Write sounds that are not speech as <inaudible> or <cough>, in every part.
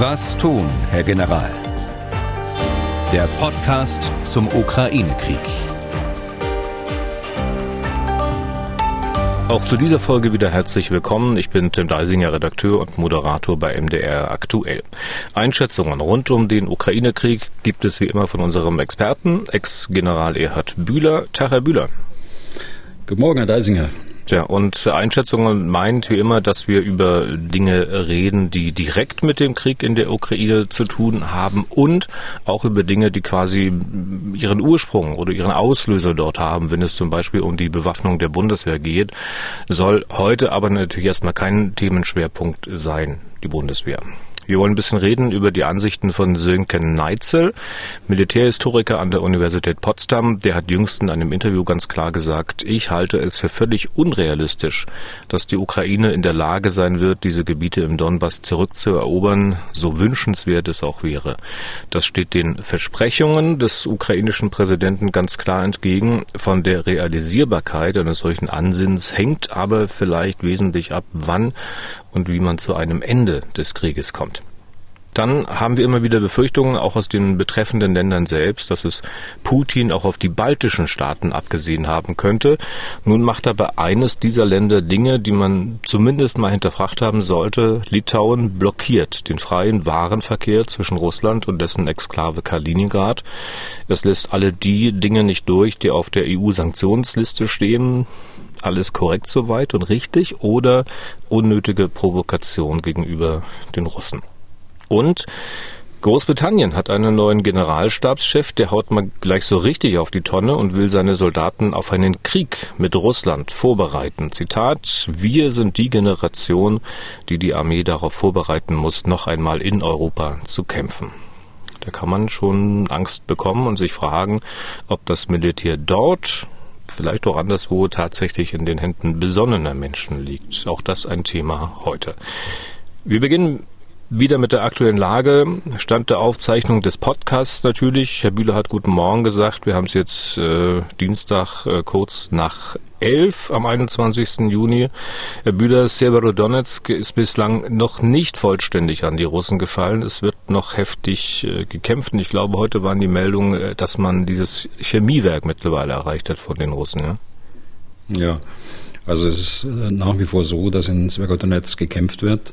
Was tun, Herr General? Der Podcast zum Ukraine-Krieg. Auch zu dieser Folge wieder herzlich willkommen. Ich bin Tim Deisinger, Redakteur und Moderator bei MDR Aktuell. Einschätzungen rund um den Ukraine-Krieg gibt es wie immer von unserem Experten, Ex-General Erhard Bühler. Tag, Herr Bühler. Guten Morgen, Herr Deisinger. Tja, und Einschätzungen meint wie immer, dass wir über Dinge reden, die direkt mit dem Krieg in der Ukraine zu tun haben und auch über Dinge, die quasi ihren Ursprung oder ihren Auslöser dort haben, wenn es zum Beispiel um die Bewaffnung der Bundeswehr geht, soll heute aber natürlich erstmal kein Themenschwerpunkt sein, die Bundeswehr. Wir wollen ein bisschen reden über die Ansichten von Sönke Neitzel, Militärhistoriker an der Universität Potsdam. Der hat jüngst in einem Interview ganz klar gesagt, ich halte es für völlig unrealistisch, dass die Ukraine in der Lage sein wird, diese Gebiete im Donbass zurückzuerobern, so wünschenswert es auch wäre. Das steht den Versprechungen des ukrainischen Präsidenten ganz klar entgegen. Von der Realisierbarkeit eines solchen Ansinns hängt aber vielleicht wesentlich ab, wann und wie man zu einem Ende des Krieges kommt. Dann haben wir immer wieder Befürchtungen, auch aus den betreffenden Ländern selbst, dass es Putin auch auf die baltischen Staaten abgesehen haben könnte. Nun macht aber eines dieser Länder Dinge, die man zumindest mal hinterfragt haben sollte. Litauen blockiert den freien Warenverkehr zwischen Russland und dessen Exklave Kaliningrad. Es lässt alle die Dinge nicht durch, die auf der EU-Sanktionsliste stehen alles korrekt soweit und richtig oder unnötige Provokation gegenüber den Russen. Und Großbritannien hat einen neuen Generalstabschef, der haut mal gleich so richtig auf die Tonne und will seine Soldaten auf einen Krieg mit Russland vorbereiten. Zitat, wir sind die Generation, die die Armee darauf vorbereiten muss, noch einmal in Europa zu kämpfen. Da kann man schon Angst bekommen und sich fragen, ob das Militär dort, vielleicht auch anderswo, tatsächlich in den Händen besonnener Menschen liegt. Auch das ein Thema heute. Wir beginnen wieder mit der aktuellen Lage, Stand der Aufzeichnung des Podcasts natürlich. Herr Bühler hat guten Morgen gesagt. Wir haben es jetzt äh, Dienstag äh, kurz nach elf am 21. Juni. Herr Bühler, Severodonetsk ist bislang noch nicht vollständig an die Russen gefallen. Es wird noch heftig äh, gekämpft. Und ich glaube, heute waren die Meldungen, äh, dass man dieses Chemiewerk mittlerweile erreicht hat von den Russen. Ja, ja. also es ist äh, nach wie vor so, dass in Severodonetsk gekämpft wird.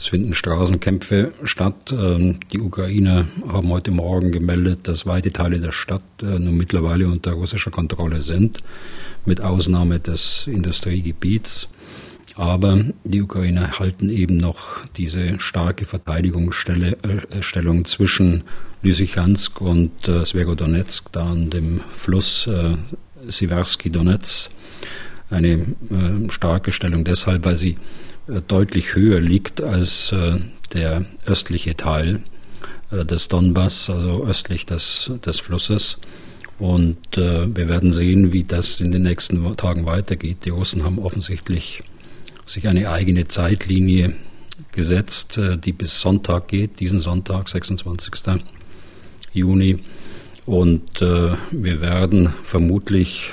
Es finden Straßenkämpfe statt. Ähm, die Ukrainer haben heute Morgen gemeldet, dass weite Teile der Stadt äh, nun mittlerweile unter russischer Kontrolle sind, mit Ausnahme des Industriegebiets. Aber die Ukrainer halten eben noch diese starke Verteidigungsstellung äh, zwischen Lysychansk und äh, Sverodonetsk, da an dem Fluss Siversky Donetsk. Eine starke Stellung deshalb, weil sie deutlich höher liegt als äh, der östliche Teil äh, des Donbass, also östlich des, des Flusses. Und wir werden sehen, wie das in den nächsten Tagen weitergeht. Die Russen haben offensichtlich sich eine eigene Zeitlinie gesetzt, die bis Sonntag geht, diesen Sonntag, 26. Juni. Und wir werden vermutlich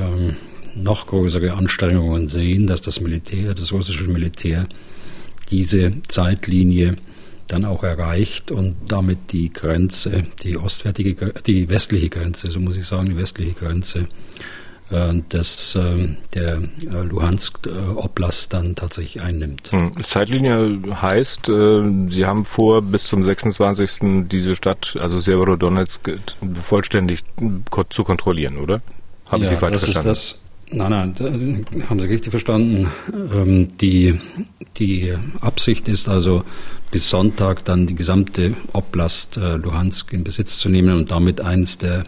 ähm, noch größere Anstrengungen sehen, dass das Militär, das russische Militär, diese Zeitlinie dann auch erreicht und damit die Grenze, die ostwärtige, die westliche Grenze, so muss ich sagen, die westliche Grenze äh, des, äh, der äh, Luhansk Oblast dann tatsächlich einnimmt. Hm. Zeitlinie heißt, Sie haben vor, bis zum 26. diese Stadt, also Severodonetsk, vollständig zu kontrollieren, oder? Haben ja, Sie falsch das verstanden? Ist das Nein, nein, haben Sie richtig verstanden. Ähm, die, die Absicht ist also, bis Sonntag dann die gesamte Oblast äh, Luhansk in Besitz zu nehmen und damit eins der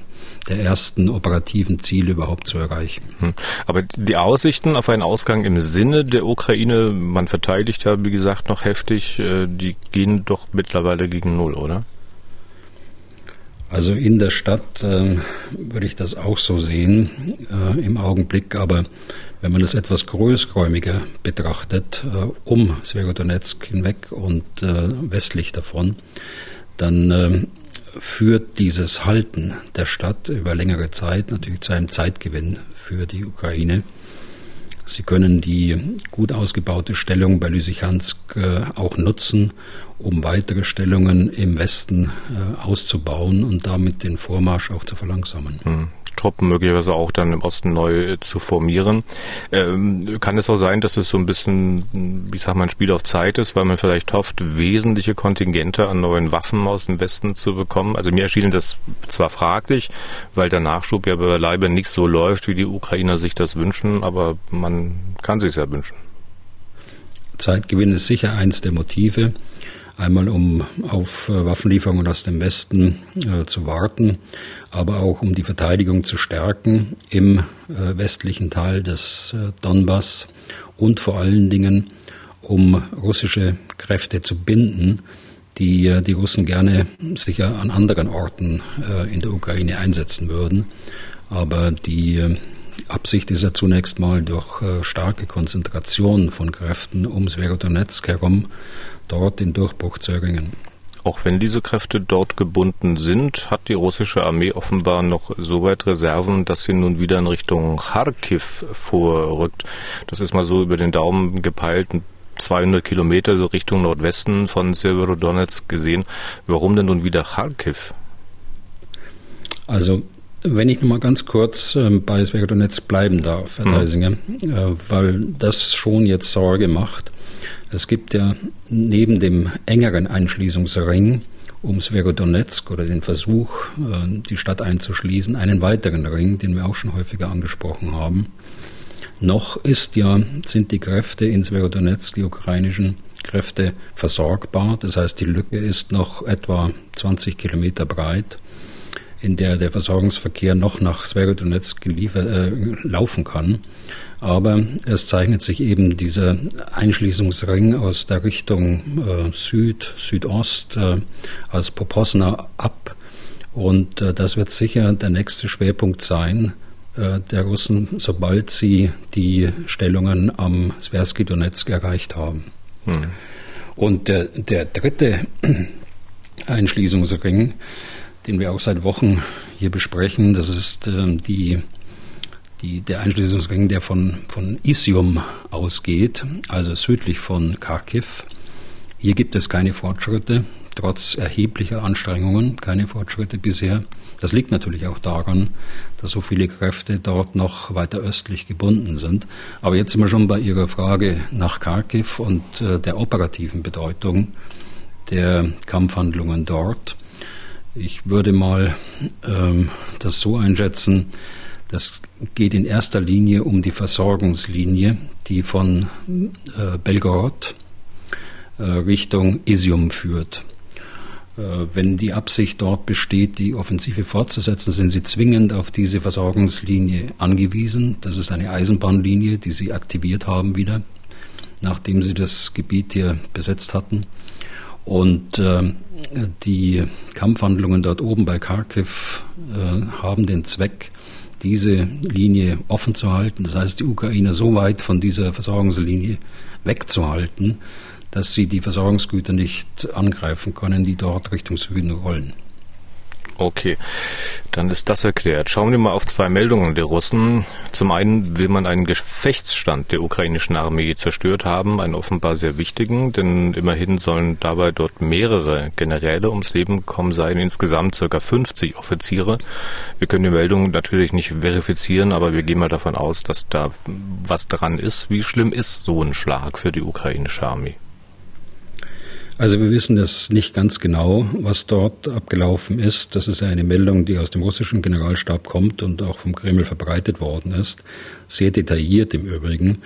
der ersten operativen Ziele überhaupt zu erreichen. Hm. Aber die Aussichten auf einen Ausgang im Sinne der Ukraine, man verteidigt ja, wie gesagt, noch heftig, äh, die gehen doch mittlerweile gegen Null, oder? Also in der Stadt äh, würde ich das auch so sehen äh, im Augenblick, aber wenn man das etwas größräumiger betrachtet, äh, um Sverodonetsk hinweg und äh, westlich davon, dann äh, führt dieses Halten der Stadt über längere Zeit natürlich zu einem Zeitgewinn für die Ukraine. Sie können die gut ausgebaute Stellung bei Lysychansk äh, auch nutzen, um weitere Stellungen im Westen äh, auszubauen und damit den Vormarsch auch zu verlangsamen. Hm. Truppen möglicherweise auch dann im Osten neu zu formieren. Ähm, kann es auch sein, dass es so ein bisschen, wie sagt man, Spiel auf Zeit ist, weil man vielleicht hofft, wesentliche Kontingente an neuen Waffen aus dem Westen zu bekommen? Also mir erschien das zwar fraglich, weil der Nachschub ja beileibe nicht so läuft, wie die Ukrainer sich das wünschen, aber man kann sich ja wünschen. Zeitgewinn ist sicher eins der Motive. Einmal um auf äh, Waffenlieferungen aus dem Westen äh, zu warten, aber auch um die Verteidigung zu stärken im äh, westlichen Teil des äh, Donbass und vor allen Dingen um russische Kräfte zu binden, die äh, die Russen gerne sicher an anderen Orten äh, in der Ukraine einsetzen würden. Aber die Absicht ist ja zunächst mal durch starke Konzentration von Kräften um Sverodonetsk herum dort den Durchbruch zu erringen. Auch wenn diese Kräfte dort gebunden sind, hat die russische Armee offenbar noch so weit Reserven, dass sie nun wieder in Richtung Kharkiv vorrückt. Das ist mal so über den Daumen gepeilt, 200 Kilometer so Richtung Nordwesten von Severodonetsk gesehen. Warum denn nun wieder Kharkiv? Also wenn ich noch mal ganz kurz äh, bei Severodonetsk bleiben darf, Herr mhm. Deisinger, äh, weil das schon jetzt Sorge macht. Es gibt ja neben dem engeren Einschließungsring um Sverodonetsk oder den Versuch, äh, die Stadt einzuschließen, einen weiteren Ring, den wir auch schon häufiger angesprochen haben. Noch ist ja, sind die Kräfte in Sverodonetsk, die ukrainischen Kräfte, versorgbar. Das heißt, die Lücke ist noch etwa 20 Kilometer breit, in der der Versorgungsverkehr noch nach Sverodonetsk geliefert, äh, laufen kann. Aber es zeichnet sich eben dieser Einschließungsring aus der Richtung äh, Süd, Südost äh, als Poposna ab. Und äh, das wird sicher der nächste Schwerpunkt sein äh, der Russen, sobald sie die Stellungen am Sversky Donetsk erreicht haben. Hm. Und der, der dritte <clears throat> Einschließungsring, den wir auch seit Wochen hier besprechen, das ist äh, die die, der Einschließungsring, der von, von Isium ausgeht, also südlich von Kharkiv. Hier gibt es keine Fortschritte, trotz erheblicher Anstrengungen, keine Fortschritte bisher. Das liegt natürlich auch daran, dass so viele Kräfte dort noch weiter östlich gebunden sind. Aber jetzt sind wir schon bei Ihrer Frage nach Kharkiv und äh, der operativen Bedeutung der Kampfhandlungen dort. Ich würde mal ähm, das so einschätzen, das geht in erster Linie um die Versorgungslinie, die von äh, Belgorod äh, Richtung Isium führt. Äh, wenn die Absicht dort besteht, die Offensive fortzusetzen, sind sie zwingend auf diese Versorgungslinie angewiesen. Das ist eine Eisenbahnlinie, die sie aktiviert haben wieder, nachdem sie das Gebiet hier besetzt hatten. Und äh, die Kampfhandlungen dort oben bei Kharkiv äh, haben den Zweck, diese Linie offen zu halten, das heißt die Ukraine so weit von dieser Versorgungslinie wegzuhalten, dass sie die Versorgungsgüter nicht angreifen können, die dort Richtung Süden rollen. Okay, dann ist das erklärt. Schauen wir mal auf zwei Meldungen der Russen. Zum einen will man einen Gefechtsstand der ukrainischen Armee zerstört haben, einen offenbar sehr wichtigen, denn immerhin sollen dabei dort mehrere Generäle ums Leben gekommen sein, insgesamt circa 50 Offiziere. Wir können die Meldung natürlich nicht verifizieren, aber wir gehen mal davon aus, dass da was dran ist. Wie schlimm ist so ein Schlag für die ukrainische Armee? Also wir wissen das nicht ganz genau, was dort abgelaufen ist. Das ist eine Meldung, die aus dem russischen Generalstab kommt und auch vom Kreml verbreitet worden ist. Sehr detailliert im Übrigen,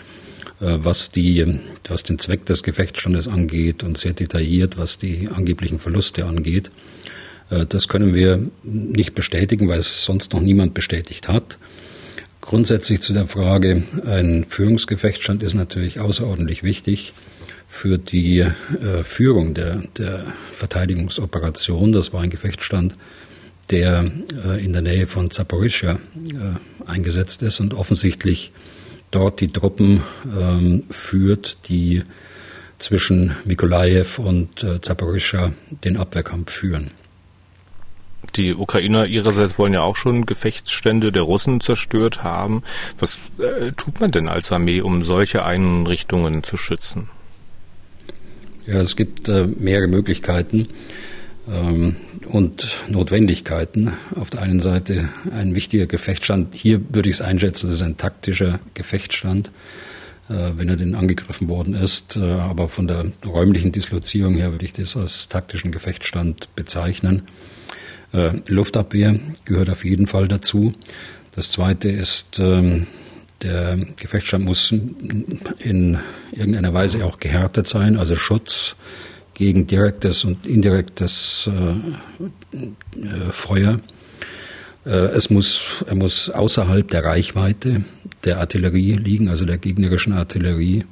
äh, was, die, was den Zweck des Gefechtsstandes angeht und sehr detailliert, was die angeblichen Verluste angeht. Äh, das können wir nicht bestätigen, weil es sonst noch niemand bestätigt hat. Grundsätzlich zu der Frage, ein Führungsgefechtsstand ist natürlich außerordentlich wichtig für die äh, Führung der, der Verteidigungsoperation. Das war ein Gefechtsstand, der äh, in der Nähe von Zaporizhia äh, eingesetzt ist und offensichtlich dort die Truppen ähm, führt, die zwischen Mikolajew und äh, Zaporizhia den Abwehrkampf führen. Die Ukrainer ihrerseits wollen ja auch schon Gefechtsstände der Russen zerstört haben. Was äh, tut man denn als Armee, um solche Einrichtungen zu schützen? Ja, es gibt äh, mehrere Möglichkeiten ähm, und Notwendigkeiten. Auf der einen Seite ein wichtiger Gefechtsstand. Hier würde ich es einschätzen, das ist ein taktischer Gefechtsstand, äh, wenn er denn angegriffen worden ist. Äh, aber von der räumlichen Dislozierung her würde ich das als taktischen Gefechtsstand bezeichnen. Luftabwehr gehört auf jeden Fall dazu. Das zweite ist, ähm, der Gefechtsstand muss in irgendeiner Weise auch gehärtet sein, also Schutz gegen direktes und indirektes äh, äh, Feuer. Äh, es muss, er muss außerhalb der Reichweite der Artillerie liegen, also der gegnerischen Artillerie.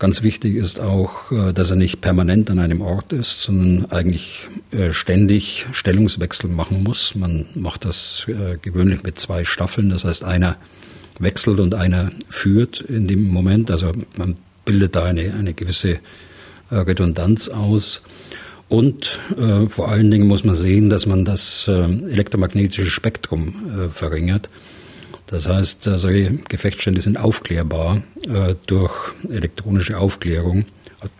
Ganz wichtig ist auch, äh, dass er nicht permanent an einem Ort ist, sondern eigentlich äh, ständig Stellungswechsel machen muss. Man macht das gewöhnlich mit zwei Staffeln, das heißt einer wechselt und einer führt in dem Moment. Also man bildet da eine, eine gewisse äh, Redundanz aus. Und äh, vor allen Dingen muss man sehen, dass man das äh, elektromagnetische Spektrum äh, verringert. Das heißt, äh, solche Gefechtsstände sind aufklärbar äh, durch elektronische Aufklärung,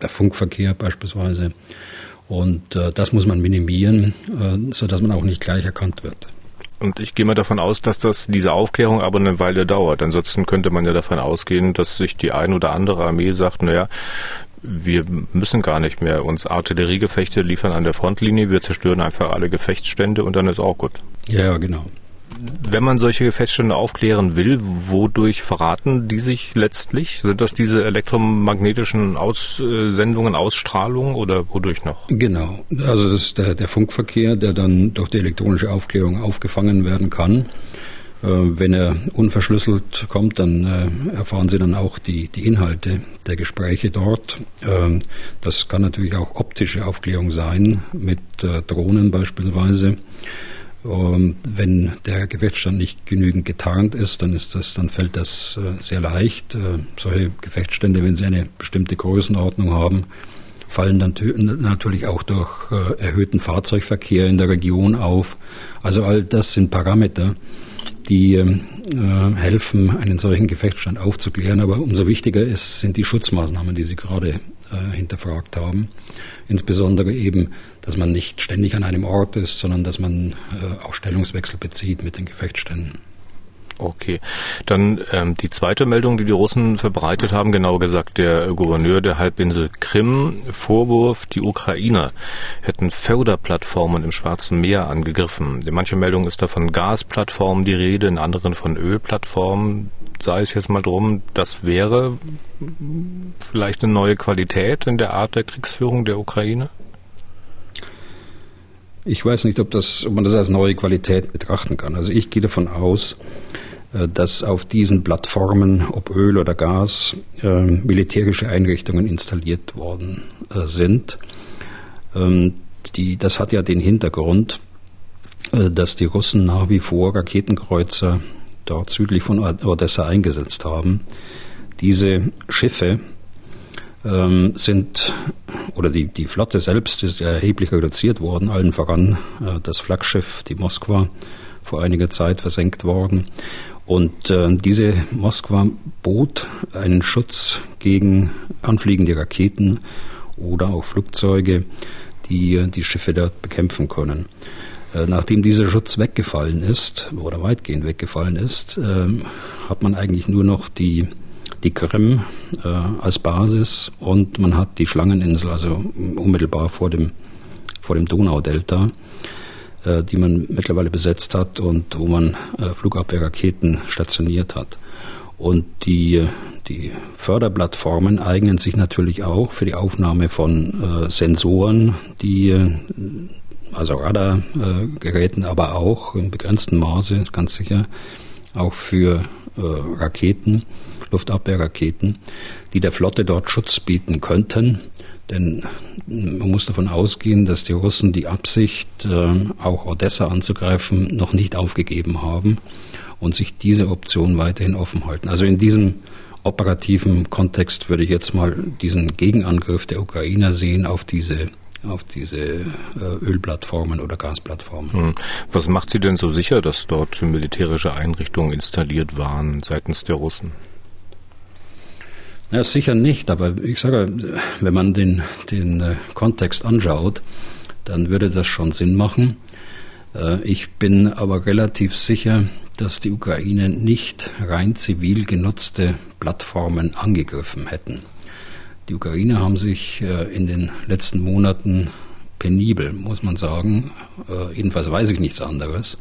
der Funkverkehr beispielsweise. Und äh, das muss man minimieren, äh, sodass man auch nicht gleich erkannt wird. Und ich gehe mal davon aus, dass das diese Aufklärung aber eine Weile dauert. Ansonsten könnte man ja davon ausgehen, dass sich die ein oder andere Armee sagt, naja, wir müssen gar nicht mehr uns Artilleriegefechte liefern an der Frontlinie, wir zerstören einfach alle Gefechtsstände und dann ist auch gut. Ja, genau. Wenn man solche Gefechtsstände aufklären will, wodurch verraten die sich letztlich? Sind das diese elektromagnetischen Aussendungen, Ausstrahlungen oder wodurch noch? Genau. Also das ist der, der Funkverkehr, der dann durch die elektronische Aufklärung aufgefangen werden kann. Äh, wenn er unverschlüsselt kommt, dann äh, erfahren Sie dann auch die, die Inhalte der Gespräche dort. Ähm, das kann natürlich auch optische Aufklärung sein, mit äh, Drohnen beispielsweise. Ähm, wenn der Gefechtsstand nicht genügend getarnt ist, dann ist das, dann fällt das sehr leicht. Solche Gefechtsstände, wenn sie eine bestimmte Größenordnung haben, fallen dann natürlich auch durch erhöhten Fahrzeugverkehr in der Region auf. Also all das sind Parameter, die äh, helfen, einen solchen Gefechtsstand aufzuklären. Aber umso wichtiger ist, sind die Schutzmaßnahmen, die Sie gerade äh, hinterfragt haben. Insbesondere eben, dass man nicht ständig an einem Ort ist, sondern dass man äh, auch Stellungswechsel bezieht mit den Gefechtsständen. Okay, dann ähm, die zweite Meldung, die die Russen verbreitet haben, genauer gesagt der Gouverneur der Halbinsel Krim, Vorwurf, die Ukrainer hätten Förderplattformen im Schwarzen Meer angegriffen. In mancher Meldung ist da von Gasplattformen die Rede, in anderen von Ölplattformen. Sei es jetzt mal drum, das wäre vielleicht eine neue Qualität in der Art der Kriegsführung der Ukraine? Ich weiß nicht, ob, das, ob man das als neue Qualität betrachten kann. Also ich gehe davon aus, äh, dass auf diesen Plattformen, ob Öl oder Gas, äh, militärische Einrichtungen installiert worden äh, sind. Ähm, die, das hat ja den Hintergrund, dass die Russen nach wie vor Raketenkreuzer dort südlich von Odessa eingesetzt haben. Diese Schiffe ähm, sind, oder die, die Flotte selbst ist erheblich reduziert worden, allen voran äh, das Flaggschiff, die Moskwa, vor einiger Zeit versenkt worden. Und äh, diese Moskwa bot einen Schutz gegen anfliegende Raketen oder auch Flugzeuge, die äh, die Schiffe dort bekämpfen können. Nachdem dieser Schutz weggefallen ist oder weitgehend weggefallen ist, äh, hat man eigentlich nur noch die die Krim äh, als Basis und man hat die Schlangeninsel, also unmittelbar vor dem, vor dem Donaudelta, äh, die man mittlerweile besetzt hat und wo man äh, Flugabwehrraketen stationiert hat. Und die, die Förderplattformen eignen sich natürlich auch für die Aufnahme von äh, Sensoren, die äh, also Radargeräten, aber auch in begrenztem Maße, ganz sicher, auch für äh, Raketen, Luftabwehrraketen, die der Flotte dort Schutz bieten könnten. Denn man muss davon ausgehen, dass die Russen die Absicht, äh, auch Odessa anzugreifen, noch nicht aufgegeben haben und sich diese Option weiterhin offen halten. Also in diesem operativen Kontext würde ich jetzt mal diesen Gegenangriff der Ukrainer sehen auf diese auf diese äh, Ölplattformen oder Gasplattformen. Hm. Was macht Sie denn so sicher, dass dort militärische Einrichtungen installiert waren seitens der Russen? Ja, sicher nicht, aber ich sage, wenn man den, den äh, Kontext anschaut, dann würde das schon Sinn machen. Äh, ich bin aber relativ sicher, dass die Ukraine nicht rein zivil genutzte Plattformen angegriffen hätten. Die Ukrainer haben sich äh, in den letzten Monaten penibel, muss man sagen, jedenfalls weiß ich nichts anderes,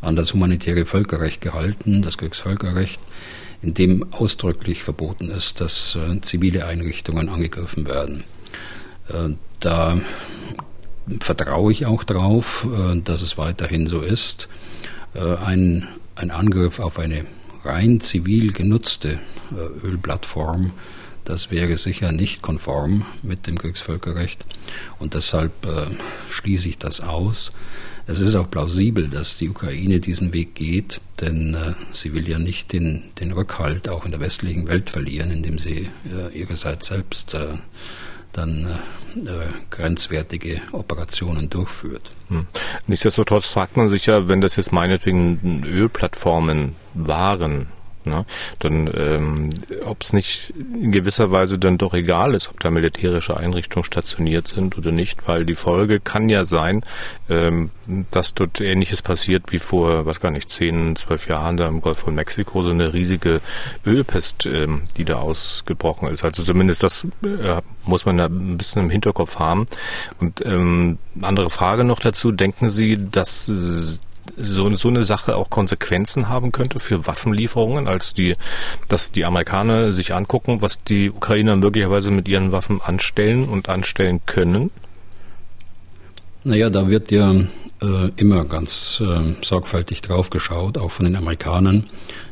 an das humanitäre Völkerrecht gehalten, das Kriegsvölkerrecht, in dem ausdrücklich verboten ist, dass äh, zivile Einrichtungen angegriffen werden. Da vertraue ich auch darauf, dass es weiterhin so ist. Ein, ein Angriff auf eine rein zivil genutzte Ölplattform das wäre sicher nicht konform mit dem Kriegsvölkerrecht und deshalb äh, schließe ich das aus. Es ist auch plausibel, dass die Ukraine diesen Weg geht, denn äh, sie will ja nicht den, den Rückhalt auch in der westlichen Welt verlieren, indem sie äh, ihrerseits selbst äh, dann äh, äh, grenzwertige Operationen durchführt. Hm. Nichtsdestotrotz fragt man sich ja, wenn das jetzt meinetwegen Ölplattformen waren, Ne? Dann, ähm, ob es nicht in gewisser Weise dann doch egal ist, ob da militärische Einrichtungen stationiert sind oder nicht, weil die Folge kann ja sein, ähm, dass dort Ähnliches passiert wie vor, was gar nicht, zehn, zwölf Jahren da im Golf von Mexiko, so eine riesige Ölpest, ähm, die da ausgebrochen ist. Also zumindest das äh, muss man da ein bisschen im Hinterkopf haben. Und ähm, andere Frage noch dazu, denken Sie, dass so, so eine Sache auch Konsequenzen haben könnte für Waffenlieferungen, als die, dass die Amerikaner sich angucken, was die Ukrainer möglicherweise mit ihren Waffen anstellen und anstellen können? Naja, da wird ja äh, immer ganz äh, sorgfältig drauf geschaut, auch von den Amerikanern.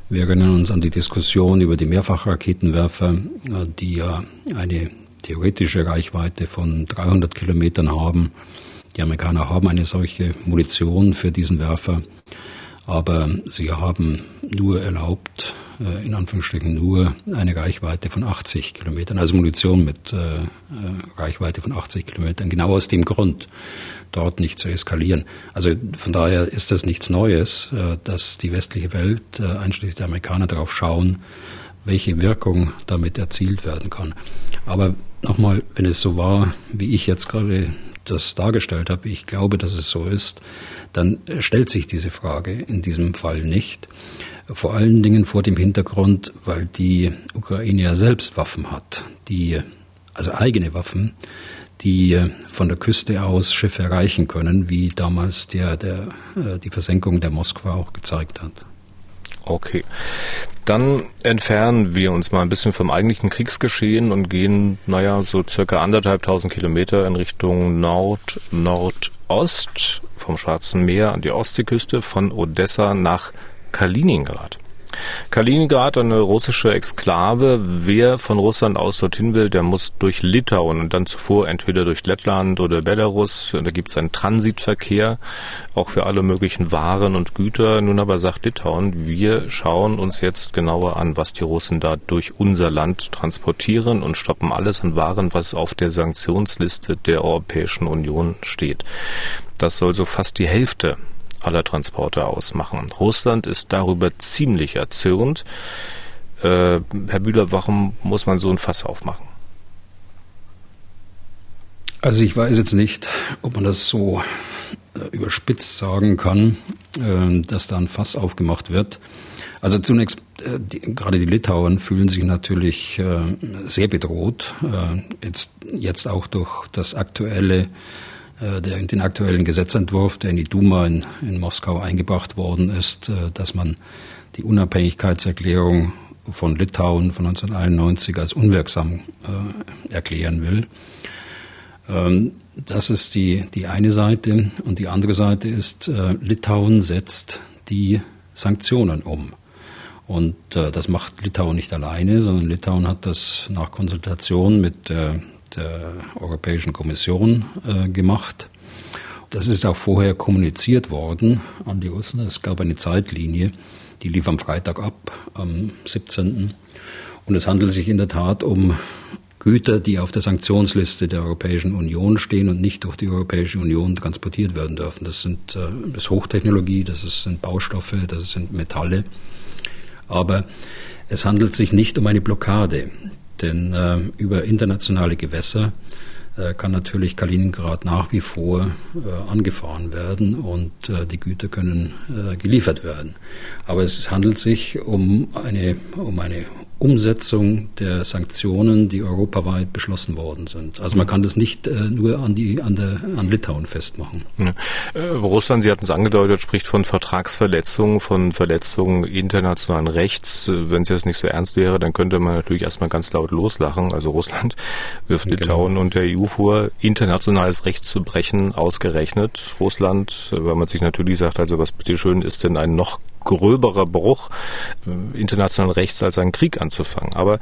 Wir erinnern uns an die Diskussion über die Mehrfachraketenwerfer, äh, die ja eine theoretische Reichweite von 300 Kilometern haben die Amerikaner haben eine solche Munition für diesen Werfer, aber sie haben nur erlaubt, äh, in Anführungsstrichen nur eine Reichweite von 80 Kilometern, also Munition mit äh, äh Reichweite von 80 Kilometern, genau aus dem Grund, dort nicht zu eskalieren. Also von daher ist das nichts Neues, äh, dass die westliche Welt, äh, einschließlich der Amerikaner, darauf schauen, welche Wirkung damit erzielt werden kann. Aber nochmal, wenn es so war, wie ich jetzt gerade das dargestellt habe, ich glaube, dass es so ist, dann stellt sich diese Frage in diesem Fall nicht. Vor allen Dingen vor dem Hintergrund, weil die Ukraine ja selbst Waffen hat, die, also eigene Waffen, die von der Küste aus Schiffe erreichen können, wie damals der, der, äh, die Versenkung der Moskwa auch gezeigt hat. Okay. Dann entfernen wir uns mal ein bisschen vom eigentlichen Kriegsgeschehen und gehen, naja, so circa anderthalbtausend Kilometer in Richtung Nord-Nordost vom Schwarzen Meer an die Ostseeküste von Odessa nach Kaliningrad. Kaliningrad, eine russische Exklave. Wer von Russland aus dorthin will, der muss durch Litauen und dann zuvor entweder durch Lettland oder Belarus. Da gibt es einen Transitverkehr, auch für alle möglichen Waren und Güter. Nun aber sagt Litauen, wir schauen uns jetzt genauer an, was die Russen da durch unser Land transportieren und stoppen alles an Waren, was auf der Sanktionsliste der Europäischen Union steht. Das soll so fast die Hälfte aller Transporte ausmachen. Russland ist darüber ziemlich erzürnt. Äh, Herr Bühler, warum muss man so ein Fass aufmachen? Also ich weiß jetzt nicht, ob man das so äh, überspitzt sagen kann, äh, dass da ein Fass aufgemacht wird. Also zunächst, äh, die, gerade die Litauer fühlen sich natürlich sehr bedroht, jetzt, jetzt auch durch das aktuelle der, den aktuellen Gesetzentwurf, der in die Duma in, in Moskau eingebracht worden ist, äh, dass man die Unabhängigkeitserklärung von Litauen von 1991 als unwirksam äh, erklären will. Ähm, das ist die, die eine Seite. Und die andere Seite ist, äh, Litauen setzt die Sanktionen um. Und äh, das macht Litauen nicht alleine, sondern Litauen hat das nach Konsultation mit der der Europäischen Kommission äh, gemacht. Das ist auch vorher kommuniziert worden an die Russen. Es gab eine Zeitlinie, die lief am Freitag ab, am 17. Und es handelt sich in der Tat um Güter, die auf der Sanktionsliste der Europäischen Union stehen und nicht durch die Europäische Union transportiert werden dürfen. Das sind äh, das ist Hochtechnologie, das sind Baustoffe, das sind Metalle. Aber es handelt sich nicht um eine Blockade, denn äh, über internationale Gewässer äh, kann natürlich Kaliningrad nach wie vor äh, angefahren werden und äh, die Güter können äh, geliefert werden. Aber es handelt sich um eine, um eine Umsetzung der Sanktionen, die europaweit beschlossen worden sind. Also man kann das nicht äh, nur an, die, an, der, an Litauen festmachen. Ja. Äh, Russland, Sie hatten es angedeutet, spricht von Vertragsverletzungen, von Verletzungen internationalen Rechts. Äh, wenn es jetzt nicht so ernst wäre, dann könnte man natürlich erstmal ganz laut loslachen. Also Russland <laughs> wirft genau. Litauen und der EU vor, internationales Recht zu brechen, ausgerechnet. Russland, äh, weil man sich natürlich sagt, also was bitteschön ist denn ein noch gröberer Bruch äh, internationalen Rechts als einen Krieg anzufangen. Aber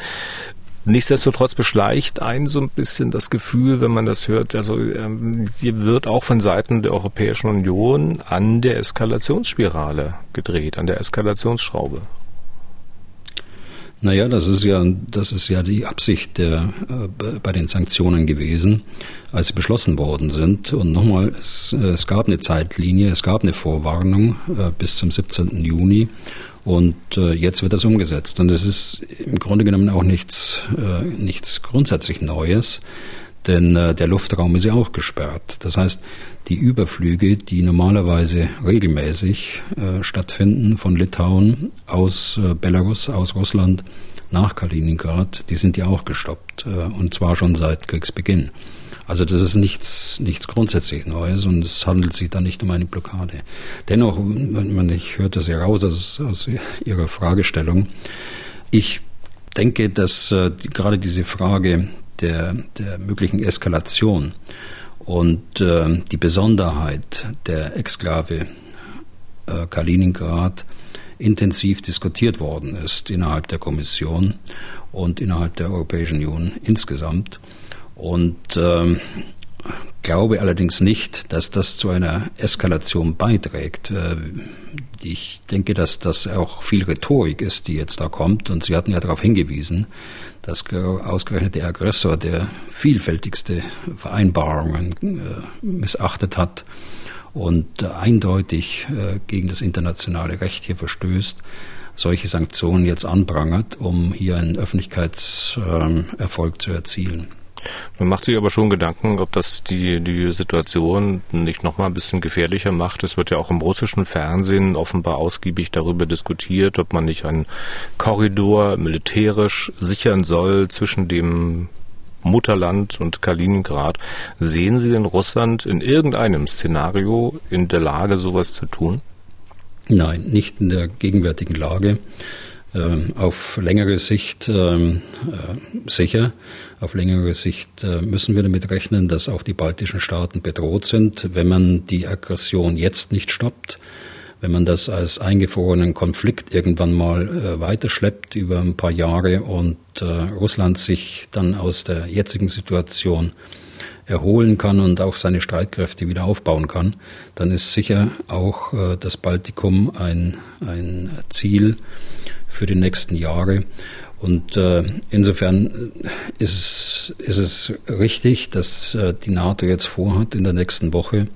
Nichtsdestotrotz beschleicht ein so ein bisschen das Gefühl, wenn man das hört, also ähm, hier wird auch von Seiten der Europäischen Union an der Eskalationsspirale gedreht, an der Eskalationsschraube. Naja, das ist ja, das ist ja die Absicht der, äh, bei den Sanktionen gewesen, als sie beschlossen worden sind. Und nochmal, es, es gab eine Zeitlinie, es gab eine Vorwarnung äh, bis zum 17. Juni. Und äh, jetzt wird das umgesetzt. Und es ist im Grunde genommen auch nichts, äh, nichts grundsätzlich Neues, denn äh, der Luftraum ist ja auch gesperrt. Das heißt, die Überflüge, die normalerweise regelmäßig äh, stattfinden von Litauen aus äh, Belarus, aus Russland nach Kaliningrad, die sind ja auch gestoppt äh, und zwar schon seit Kriegsbeginn. Also das ist nichts, nichts grundsätzlich Neues und es handelt sich da nicht um eine Blockade. Dennoch, ich hörte das heraus aus, aus Ihrer Fragestellung, ich denke, dass äh, gerade diese Frage der, der möglichen Eskalation und äh, die Besonderheit der Exklave äh, Kaliningrad intensiv diskutiert worden ist innerhalb der Kommission und innerhalb der Europäischen Union insgesamt. Und äh, glaube allerdings nicht, dass das zu einer Eskalation beiträgt. Äh, ich denke, dass das auch viel Rhetorik ist, die jetzt da kommt. Und Sie hatten ja darauf hingewiesen, dass ausgerechnet der Aggressor, der vielfältigste Vereinbarungen äh, missachtet hat und eindeutig äh, gegen das internationale Recht hier verstößt, solche Sanktionen jetzt anprangert, um hier einen Öffentlichkeitserfolg zu erzielen. Man macht sich aber schon Gedanken, ob das die, die Situation nicht nochmal ein bisschen gefährlicher macht. Es wird ja auch im russischen Fernsehen offenbar ausgiebig darüber diskutiert, ob man nicht einen Korridor militärisch sichern soll zwischen dem Mutterland und Kaliningrad. Sehen Sie denn Russland in irgendeinem Szenario in der Lage, sowas zu tun? Nein, nicht in der gegenwärtigen Lage. Ähm, auf längere Sicht ähm, äh, sicher. Auf längere Sicht äh, müssen wir damit rechnen, dass auch die baltischen Staaten bedroht sind. Wenn man die Aggression jetzt nicht stoppt, wenn man das als eingefrorenen Konflikt irgendwann mal äh, weiterschleppt über ein paar Jahre und Russland sich dann aus der jetzigen Situation erholen kann und auch seine Streitkräfte wieder aufbauen kann, dann ist sicher auch das Baltikum ein, ein Ziel, für die nächsten Jahre. Und äh, insofern ist es, ist es richtig, dass äh, die NATO jetzt vorhat, in der nächsten Woche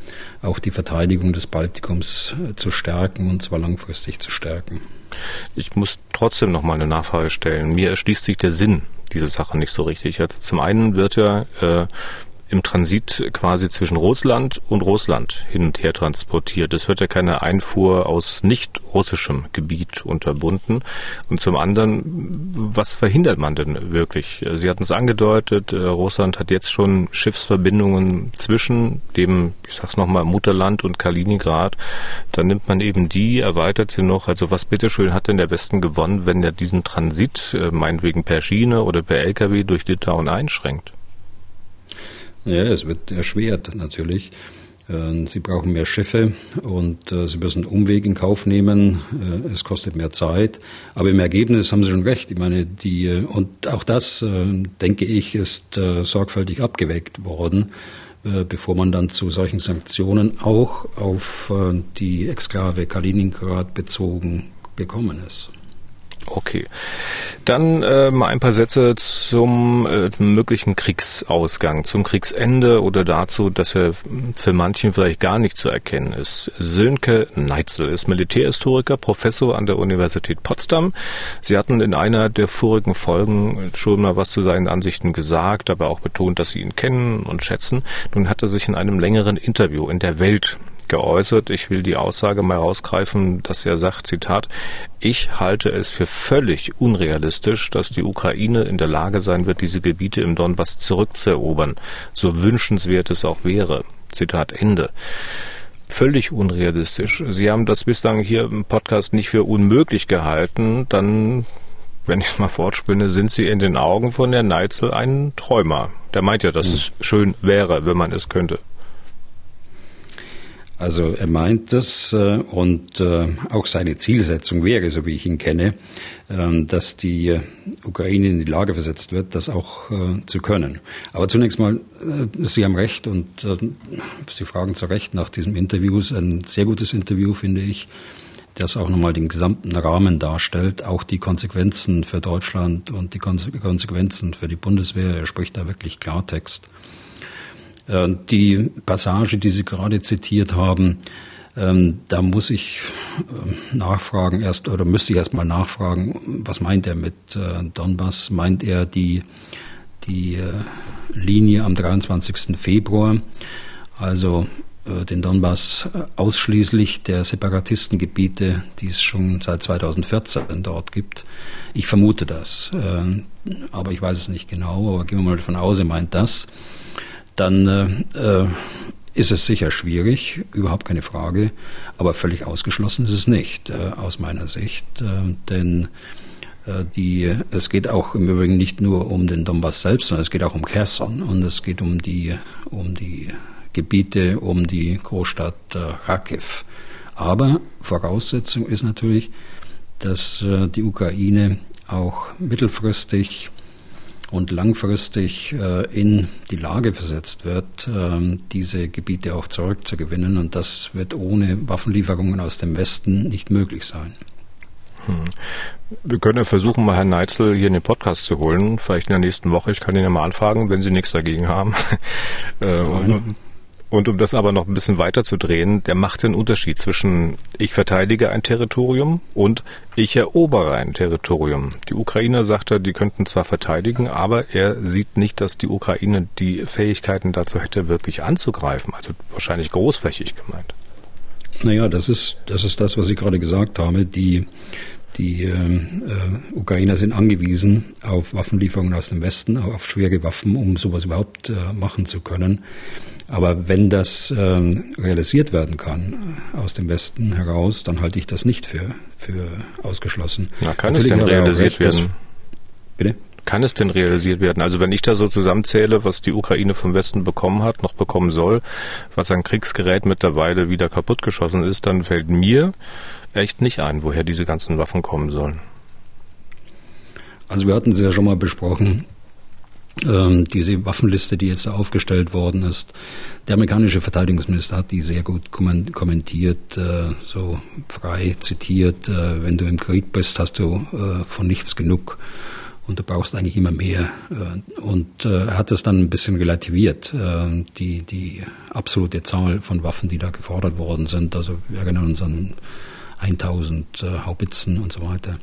auch die Verteidigung des Baltikums äh, zu stärken und zwar langfristig zu stärken. Ich muss trotzdem noch mal eine Nachfrage stellen. Mir erschließt sich der Sinn dieser Sache nicht so richtig. Also zum einen wird ja äh, im Transit quasi zwischen Russland und Russland hin und her transportiert. Es wird ja keine Einfuhr aus nicht russischem Gebiet unterbunden. Und zum anderen, was verhindert man denn wirklich? Sie hatten es angedeutet, äh, Russland hat jetzt schon Schiffsverbindungen zwischen dem, ich sag's nochmal, Mutterland und Kaliningrad. Dann nimmt man eben die, erweitert sie noch. Also was bitteschön hat denn der Westen gewonnen, wenn er diesen Transit, äh, meinetwegen per Schiene oder per Lkw durch Litauen einschränkt? Ja, es wird erschwert natürlich. Ähm, sie brauchen mehr Schiffe und äh, Sie müssen Umweg in Kauf nehmen. Äh, es kostet mehr Zeit. Aber im Ergebnis haben Sie schon recht. Ich meine, die, äh, und auch das, denke ich, ist sorgfältig abgeweckt worden, bevor man dann zu solchen Sanktionen auch auf die Exklave Kaliningrad bezogen gekommen ist. Okay. Dann äh, mal ein paar Sätze zum äh, möglichen Kriegsausgang, zum Kriegsende oder dazu, dass er für manchen vielleicht gar nicht zu erkennen ist. Sönke Neitzel ist Militärhistoriker, Professor an der Universität Potsdam. Sie hatten in einer der vorigen Folgen schon mal was zu seinen Ansichten gesagt, aber auch betont, dass Sie ihn kennen und schätzen. Nun hat er sich in einem längeren Interview in der Welt geäußert. Ich will die Aussage mal rausgreifen, dass er sagt, Zitat, ich halte es für völlig unrealistisch, dass die Ukraine in der Lage sein wird, diese Gebiete im Donbass zurückzuerobern, so wünschenswert es auch wäre. Zitat Ende völlig unrealistisch. Sie haben das bislang hier im Podcast nicht für unmöglich gehalten, dann, wenn ich es mal fortspinne, sind Sie in den Augen von der Neitzel ein Träumer. Der meint ja, dass hm. es schön wäre, wenn man es könnte. Also er meint das äh, und äh, auch seine Zielsetzung wäre, so wie ich ihn kenne, äh, dass die äh, Ukraine in die Lage versetzt wird, das auch zu können. Aber zunächst mal, Sie haben recht und Sie fragen zu Recht nach diesem Interview. Ein sehr gutes Interview, finde ich, das auch nochmal den gesamten Rahmen darstellt, auch die Konsequenzen für Deutschland und die Konsequenzen für die Bundeswehr. Er spricht da wirklich Klartext. Äh, die Passage, die Sie gerade zitiert haben, ähm, da muss ich äh, nachfragen erst oder müsste ich erst mal nachfragen, was meint er mit äh, Donbass? Meint er die, die Linie am 23. Februar, also den Donbass ausschließlich der Separatistengebiete, die es schon seit 2014 dort gibt. Ich vermute das, aber ich weiß es nicht genau, aber gehen wir mal davon aus, er meint das dann äh, äh, ist es sicher schwierig, überhaupt keine Frage, aber völlig ausgeschlossen ist es nicht äh, aus meiner Sicht, äh, denn äh, die, es geht auch im Übrigen nicht nur um den Donbass selbst, sondern es geht auch um Kherson und es geht um die, um die Gebiete, um die Großstadt äh, Kharkiv. Aber Voraussetzung ist natürlich, dass die Ukraine auch mittelfristig und langfristig äh, in die Lage versetzt wird, äh, diese Gebiete auch zurückzugewinnen. Und das wird ohne Waffenlieferungen aus dem Westen nicht möglich sein. Hm. Wir können ja versuchen, mal Herrn Neitzel hier in den Podcast zu holen, vielleicht in der nächsten Woche. Ich kann ihn ja mal anfragen, wenn Sie nichts dagegen haben. <laughs> äh, und, um das aber noch ein bisschen weiter zu drehen, der macht den Unterschied zwischen ich verteidige ein Territorium und ich erobere ein Territorium. Die Ukrainer sagte, die könnten zwar verteidigen, aber er sieht nicht, dass die Ukraine die Fähigkeiten dazu hätte, wirklich anzugreifen. Also wahrscheinlich großflächig gemeint. Naja, das ist, das ist das, was ich gerade gesagt habe. Die, die ähm, äh, Ukrainer sind angewiesen auf Waffenlieferungen aus dem Westen, auf schwere Waffen, um sowas überhaupt äh, machen zu können. Aber wenn das ähm, realisiert werden kann äh, aus dem Westen heraus, dann halte ich das nicht für, für ausgeschlossen. Na, kann Natürlich es denn realisiert recht, werden? bitte? Kann es denn realisiert werden? Also wenn ich da so zusammenzähle, was die Ukraine vom Westen bekommen hat, noch bekommen soll, was an Kriegsgerät mittlerweile wieder kaputtgeschossen ist, dann fällt mir echt nicht ein, woher diese ganzen Waffen kommen sollen. Also wir hatten es ja schon mal besprochen, diese Waffenliste, die jetzt aufgestellt worden ist. Der amerikanische Verteidigungsminister hat die sehr gut kommentiert, äh, so frei zitiert. Äh, wenn du im Krieg bist, hast du äh, von nichts genug und du brauchst eigentlich immer mehr. Und er hat das dann ein bisschen relativiert, die, die absolute Zahl von Waffen, die da gefordert worden sind. Also wir erinnern uns an 1000 Haubitzen und so weiter.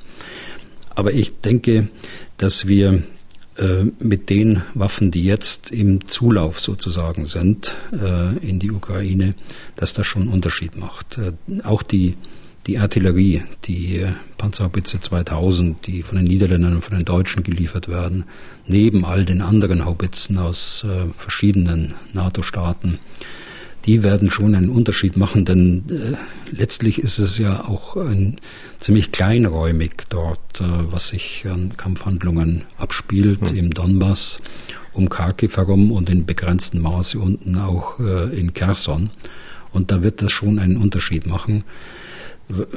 Aber ich denke, dass wir mit den Waffen, die jetzt im Zulauf sozusagen sind äh, in die Ukraine, dass das schon einen Unterschied macht. Äh, auch die, die Artillerie, die Panzerhaubitze 2000, die von den Niederländern und von den Deutschen geliefert werden, neben all den anderen Haubitzen aus verschiedenen NATO-Staaten, die werden schon einen Unterschied machen, denn äh, letztlich ist es ja auch ein, ziemlich kleinräumig dort, äh, was sich an Kampfhandlungen abspielt mhm. im Donbass, um Kharkiv herum und in begrenztem Maße unten auch äh, in Kherson. Und da wird das schon einen Unterschied machen.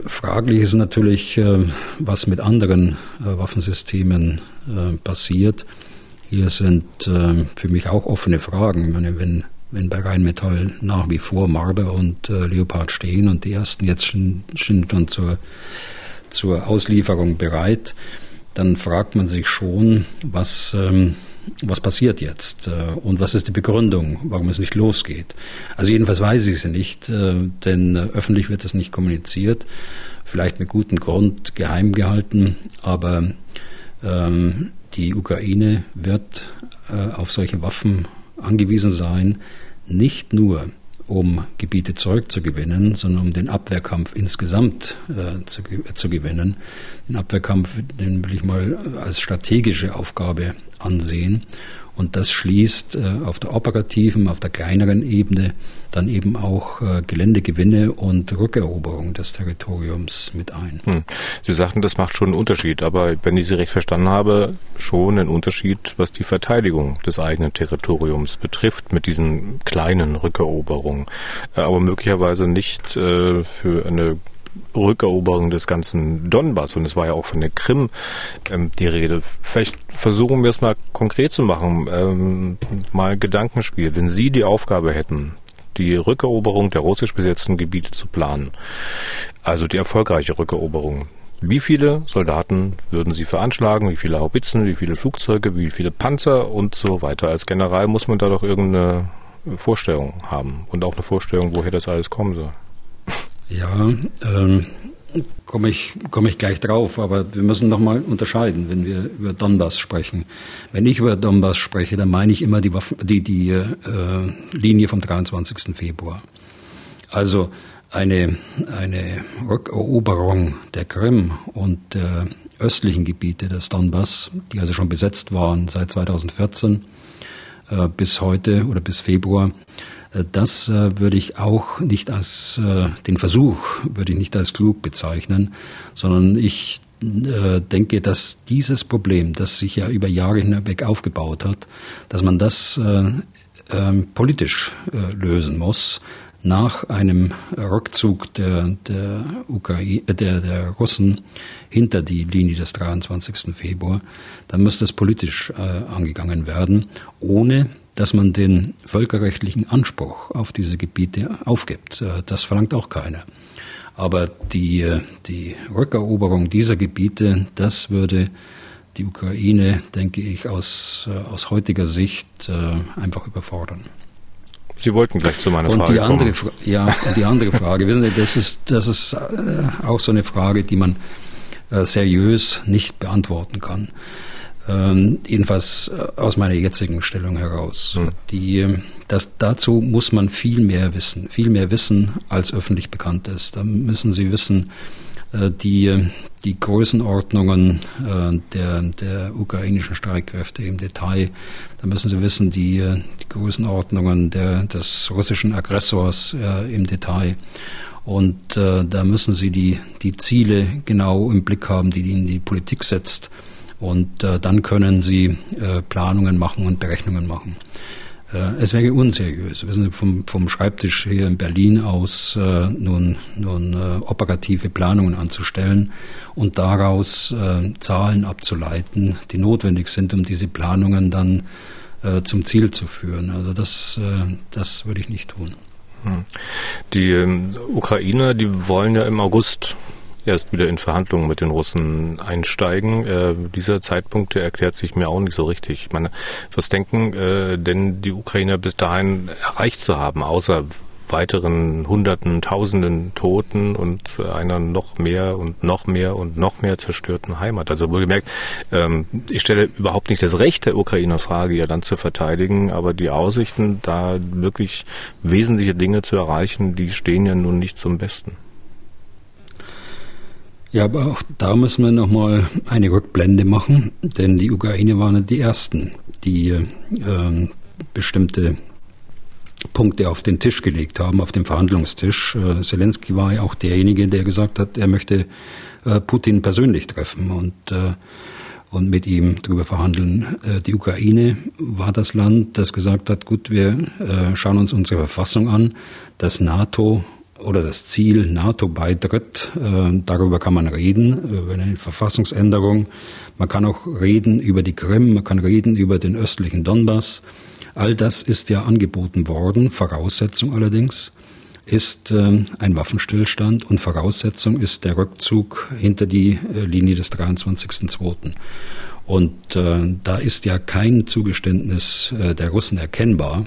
Fraglich ist natürlich, äh, was mit anderen äh, Waffensystemen äh, passiert. Hier sind für mich auch offene Fragen. Ich meine, wenn wenn bei Rheinmetall nach wie vor Marder und äh, Leopard stehen und die ersten jetzt schon, schon, schon zur, zur Auslieferung bereit, dann fragt man sich schon, was, ähm, was passiert jetzt äh, und was ist die Begründung, warum es nicht losgeht. Also jedenfalls weiß ich sie nicht, äh, denn äh, öffentlich wird es nicht kommuniziert, vielleicht mit gutem Grund geheim gehalten, aber ähm, die Ukraine wird äh, auf solche Waffen angewiesen sein, nicht nur um Gebiete zurückzugewinnen, sondern um den Abwehrkampf insgesamt äh, zu, zu, gewinnen. Den Abwehrkampf, den will ich mal als strategische Aufgabe ansehen. Und das schließt äh, auf der operativen, auf der kleineren Ebene dann eben auch äh, Geländegewinne und Rückeroberung des Territoriums mit ein. Hm. Sie sagten, das macht schon einen Unterschied, aber wenn ich Sie recht verstanden habe, schon einen Unterschied, was die Verteidigung des eigenen Territoriums betrifft, mit diesen kleinen Rückeroberungen, äh, aber möglicherweise nicht für eine Rückeroberung des ganzen Donbass und es war ja auch von der Krim ähm, die Rede. Vielleicht versuchen wir es mal konkret zu machen, ähm, mal Gedankenspiel. Wenn Sie die Aufgabe hätten, die Rückeroberung der russisch besetzten Gebiete zu planen, also die erfolgreiche Rückeroberung, wie viele Soldaten würden Sie veranschlagen? Wie viele Haubitzen? Wie viele Flugzeuge? Wie viele Panzer und so weiter? Als General muss man da doch irgendeine Vorstellung haben und auch eine Vorstellung, woher das alles kommen soll. Ja, ähm, komme ich, komme ich gleich drauf, aber wir müssen nochmal unterscheiden, wenn wir über Donbass sprechen. Wenn ich über Donbass spreche, dann meine ich immer die, Waffen, die, die äh, Linie vom 23. Februar. Also eine, eine Rückeroberung der Krim und der östlichen Gebiete des Donbass, die also schon besetzt waren seit 2014 äh, bis heute oder bis Februar, äh, das äh, würde ich auch nicht als äh, den Versuch würde ich nicht als klug bezeichnen, sondern ich denke, dass dieses Problem, das sich ja über Jahre hinweg aufgebaut hat, dass man das ähm, politisch lösen muss nach einem Rückzug der, der, Ukraine, der, der Russen hinter die Linie des 23. Februar, dann muss das politisch äh, angegangen werden, ohne dass man den völkerrechtlichen Anspruch auf diese Gebiete aufgibt. Äh, das verlangt auch keiner. Aber die, äh, die Rückeroberung dieser Gebiete, das würde die Ukraine, denke ich, aus, äh, aus heutiger Sicht einfach überfordern. Sie wollten gleich zu meiner und Frage die andere, kommen. Ja, die andere Frage, wissen Sie, das ist, das ist auch so eine Frage, die man seriös nicht beantworten kann. Ähm, jedenfalls äh, aus meiner jetzigen Stellung heraus. Hm. Die, ähm, das, dazu muss man viel mehr wissen, viel mehr wissen, als öffentlich bekannt ist. Da müssen Sie wissen, äh, die, ähm, die Größenordnungen äh, der, der ukrainischen Streitkräfte im Detail. Da müssen Sie wissen, die, äh, die Größenordnungen der, des russischen Aggressors äh, im Detail. Und äh, da müssen Sie die, die Ziele genau im Blick haben, die Ihnen die Politik setzt. Und äh, dann können Sie äh, Planungen machen und Berechnungen machen. Äh, es wäre unseriös, wissen Sie, vom, vom Schreibtisch hier in Berlin aus äh, nun, nun äh, operative Planungen anzustellen und daraus äh, Zahlen abzuleiten, die notwendig sind, um diese Planungen dann äh, zum Ziel zu führen. Also das, äh, das würde ich nicht tun. Hm. Die ähm, Ukrainer, die wollen ja im August erst wieder in Verhandlungen mit den Russen einsteigen. Äh, dieser Zeitpunkt der erklärt sich mir auch nicht so richtig. Ich meine, was denken äh, denn die Ukrainer bis dahin erreicht zu haben, außer weiteren Hunderten, Tausenden Toten und einer noch mehr und noch mehr und noch mehr zerstörten Heimat. Also wohlgemerkt, ähm, ich stelle überhaupt nicht das Recht der Ukrainer Frage, ja dann zu verteidigen, aber die Aussichten, da wirklich wesentliche Dinge zu erreichen, die stehen ja nun nicht zum Besten. Ja, aber auch da müssen wir nochmal eine Rückblende machen, denn die Ukraine waren die Ersten, die äh, bestimmte Punkte auf den Tisch gelegt haben, auf dem Verhandlungstisch. Äh, Zelensky war ja auch derjenige, der gesagt hat, er möchte äh, Putin persönlich treffen und, äh, und mit ihm darüber verhandeln. Äh, die Ukraine war das Land, das gesagt hat, gut, wir äh, schauen uns unsere Verfassung an, das NATO oder das Ziel NATO-Beitritt, äh, darüber kann man reden, über eine Verfassungsänderung. Man kann auch reden über die Krim, man kann reden über den östlichen Donbass. All das ist ja angeboten worden, Voraussetzung allerdings, ist äh, ein Waffenstillstand und Voraussetzung ist der Rückzug hinter die äh, Linie des 23.02. Und äh, da ist ja kein Zugeständnis äh, der Russen erkennbar.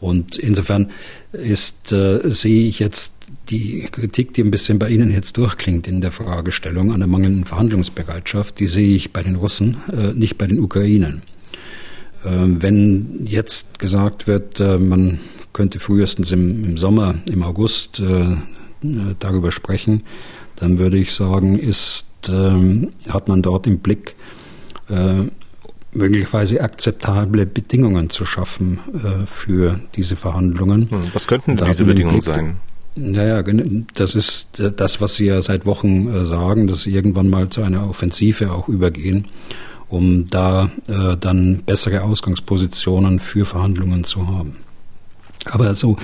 Und insofern ist, äh, sehe ich jetzt die Kritik, die ein bisschen bei Ihnen jetzt durchklingt in der Fragestellung an der mangelnden Verhandlungsbereitschaft, die sehe ich bei den Russen, äh, nicht bei den Ukrainern. Äh, wenn jetzt gesagt wird, äh, man könnte frühestens im, im Sommer, im August äh, darüber sprechen, dann würde ich sagen, ist, ähm, hat man dort im Blick, äh, möglicherweise akzeptable Bedingungen zu schaffen äh, für diese Verhandlungen. Hm, was könnten da diese Bedingungen sein? Naja, das ist das, was Sie ja seit Wochen äh, sagen, dass Sie irgendwann mal zu einer Offensive auch übergehen, um da äh, dann bessere Ausgangspositionen für Verhandlungen zu haben. Aber so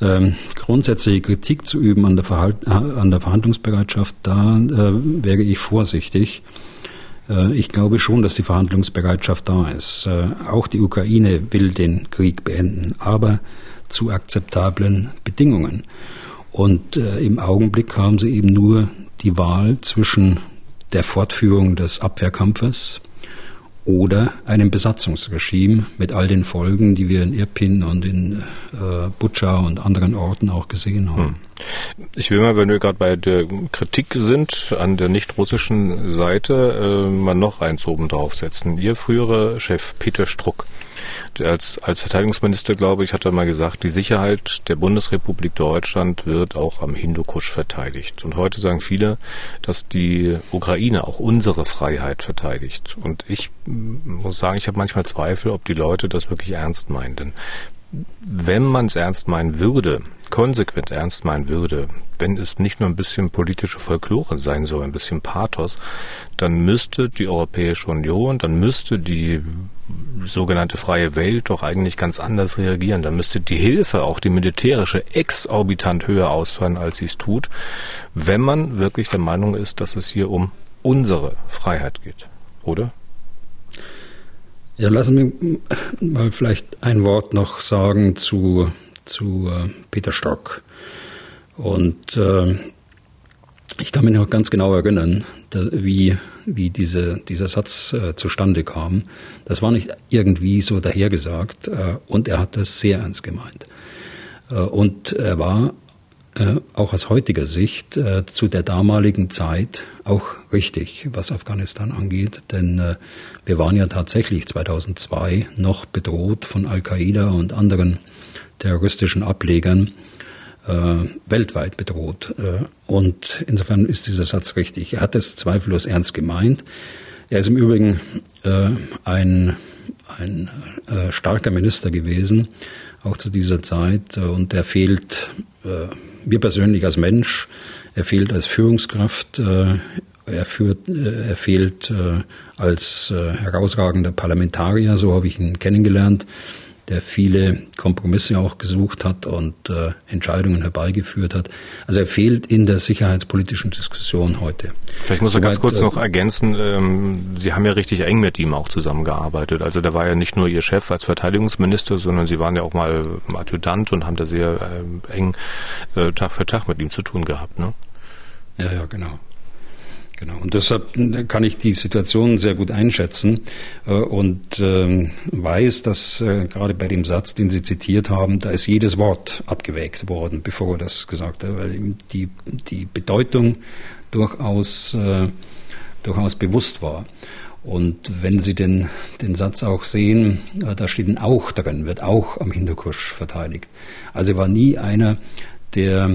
ähm, grundsätzliche Kritik zu üben an der, Verhalt, äh, an der Verhandlungsbereitschaft, da äh, wäre ich vorsichtig. Äh, ich glaube schon, dass die Verhandlungsbereitschaft da ist. Äh, auch die Ukraine will den Krieg beenden, aber zu akzeptablen Bedingungen. Und äh, im Augenblick haben sie eben nur die Wahl zwischen der Fortführung des Abwehrkampfes oder einem Besatzungsregime mit all den Folgen, die wir in Irpin und in äh, Butscha und anderen Orten auch gesehen haben. Ich will mal, wenn wir gerade bei der Kritik sind, an der nicht-russischen Seite, äh, mal noch eins oben draufsetzen. Ihr früherer Chef Peter Struck als, als Verteidigungsminister, glaube ich, hat er mal gesagt, die Sicherheit der Bundesrepublik Deutschland wird auch am Hindukusch verteidigt. Und heute sagen viele, dass die Ukraine auch unsere Freiheit verteidigt. Und ich muss sagen, ich habe manchmal Zweifel, ob die Leute das wirklich ernst meinen. Wenn man es ernst meinen würde, konsequent ernst meinen würde, wenn es nicht nur ein bisschen politische Folklore sein soll, ein bisschen Pathos, dann müsste die Europäische Union, dann müsste die sogenannte freie Welt doch eigentlich ganz anders reagieren. Dann müsste die Hilfe, auch die militärische, exorbitant höher ausfallen, als sie es tut, wenn man wirklich der Meinung ist, dass es hier um unsere Freiheit geht. Oder? Ja, lassen wir mal vielleicht ein Wort noch sagen zu, zu äh, Peter Stock. Und äh, ich kann mich noch ganz genau erinnern, da, wie, wie diese, dieser Satz äh, zustande kam. Das war nicht irgendwie so dahergesagt äh, und er hat das sehr ernst gemeint. Äh, und er war äh, auch aus heutiger Sicht äh, zu der damaligen Zeit auch richtig, was Afghanistan angeht. Denn äh, wir waren ja tatsächlich 2002 noch bedroht von Al-Qaida und anderen terroristischen Ablegern weltweit bedroht. und insofern ist dieser Satz richtig. Er hat es zweifellos ernst gemeint. Er ist im Übrigen ein, ein starker Minister gewesen, auch zu dieser Zeit. und er fehlt mir persönlich als Mensch, er fehlt als Führungskraft, äh, er, führt, äh, er fehlt äh, als herausragender Parlamentarier, so habe ich ihn kennengelernt der viele Kompromisse auch gesucht hat und äh, Entscheidungen herbeigeführt hat. Also er fehlt in der sicherheitspolitischen Diskussion heute. Vielleicht muss er ganz kurz äh, noch ergänzen, ähm, Sie haben ja richtig eng mit ihm auch zusammengearbeitet. Also der war ja nicht nur Ihr Chef als Verteidigungsminister, sondern Sie waren ja auch mal Adjutant und haben da sehr äh, eng äh, Tag für Tag mit ihm zu tun gehabt. Ne? Ja, ja, genau. Genau, und deshalb kann ich die Situation sehr gut einschätzen äh, und ähm, weiß, dass äh, gerade bei dem Satz, den Sie zitiert haben, da ist jedes Wort abgewägt worden, bevor das gesagt hat, weil die, die Bedeutung durchaus, äh, durchaus bewusst war. Und wenn Sie den, den Satz auch sehen, da steht ein Auch drin, wird auch am Hinterkusch verteidigt. Also er war nie einer, der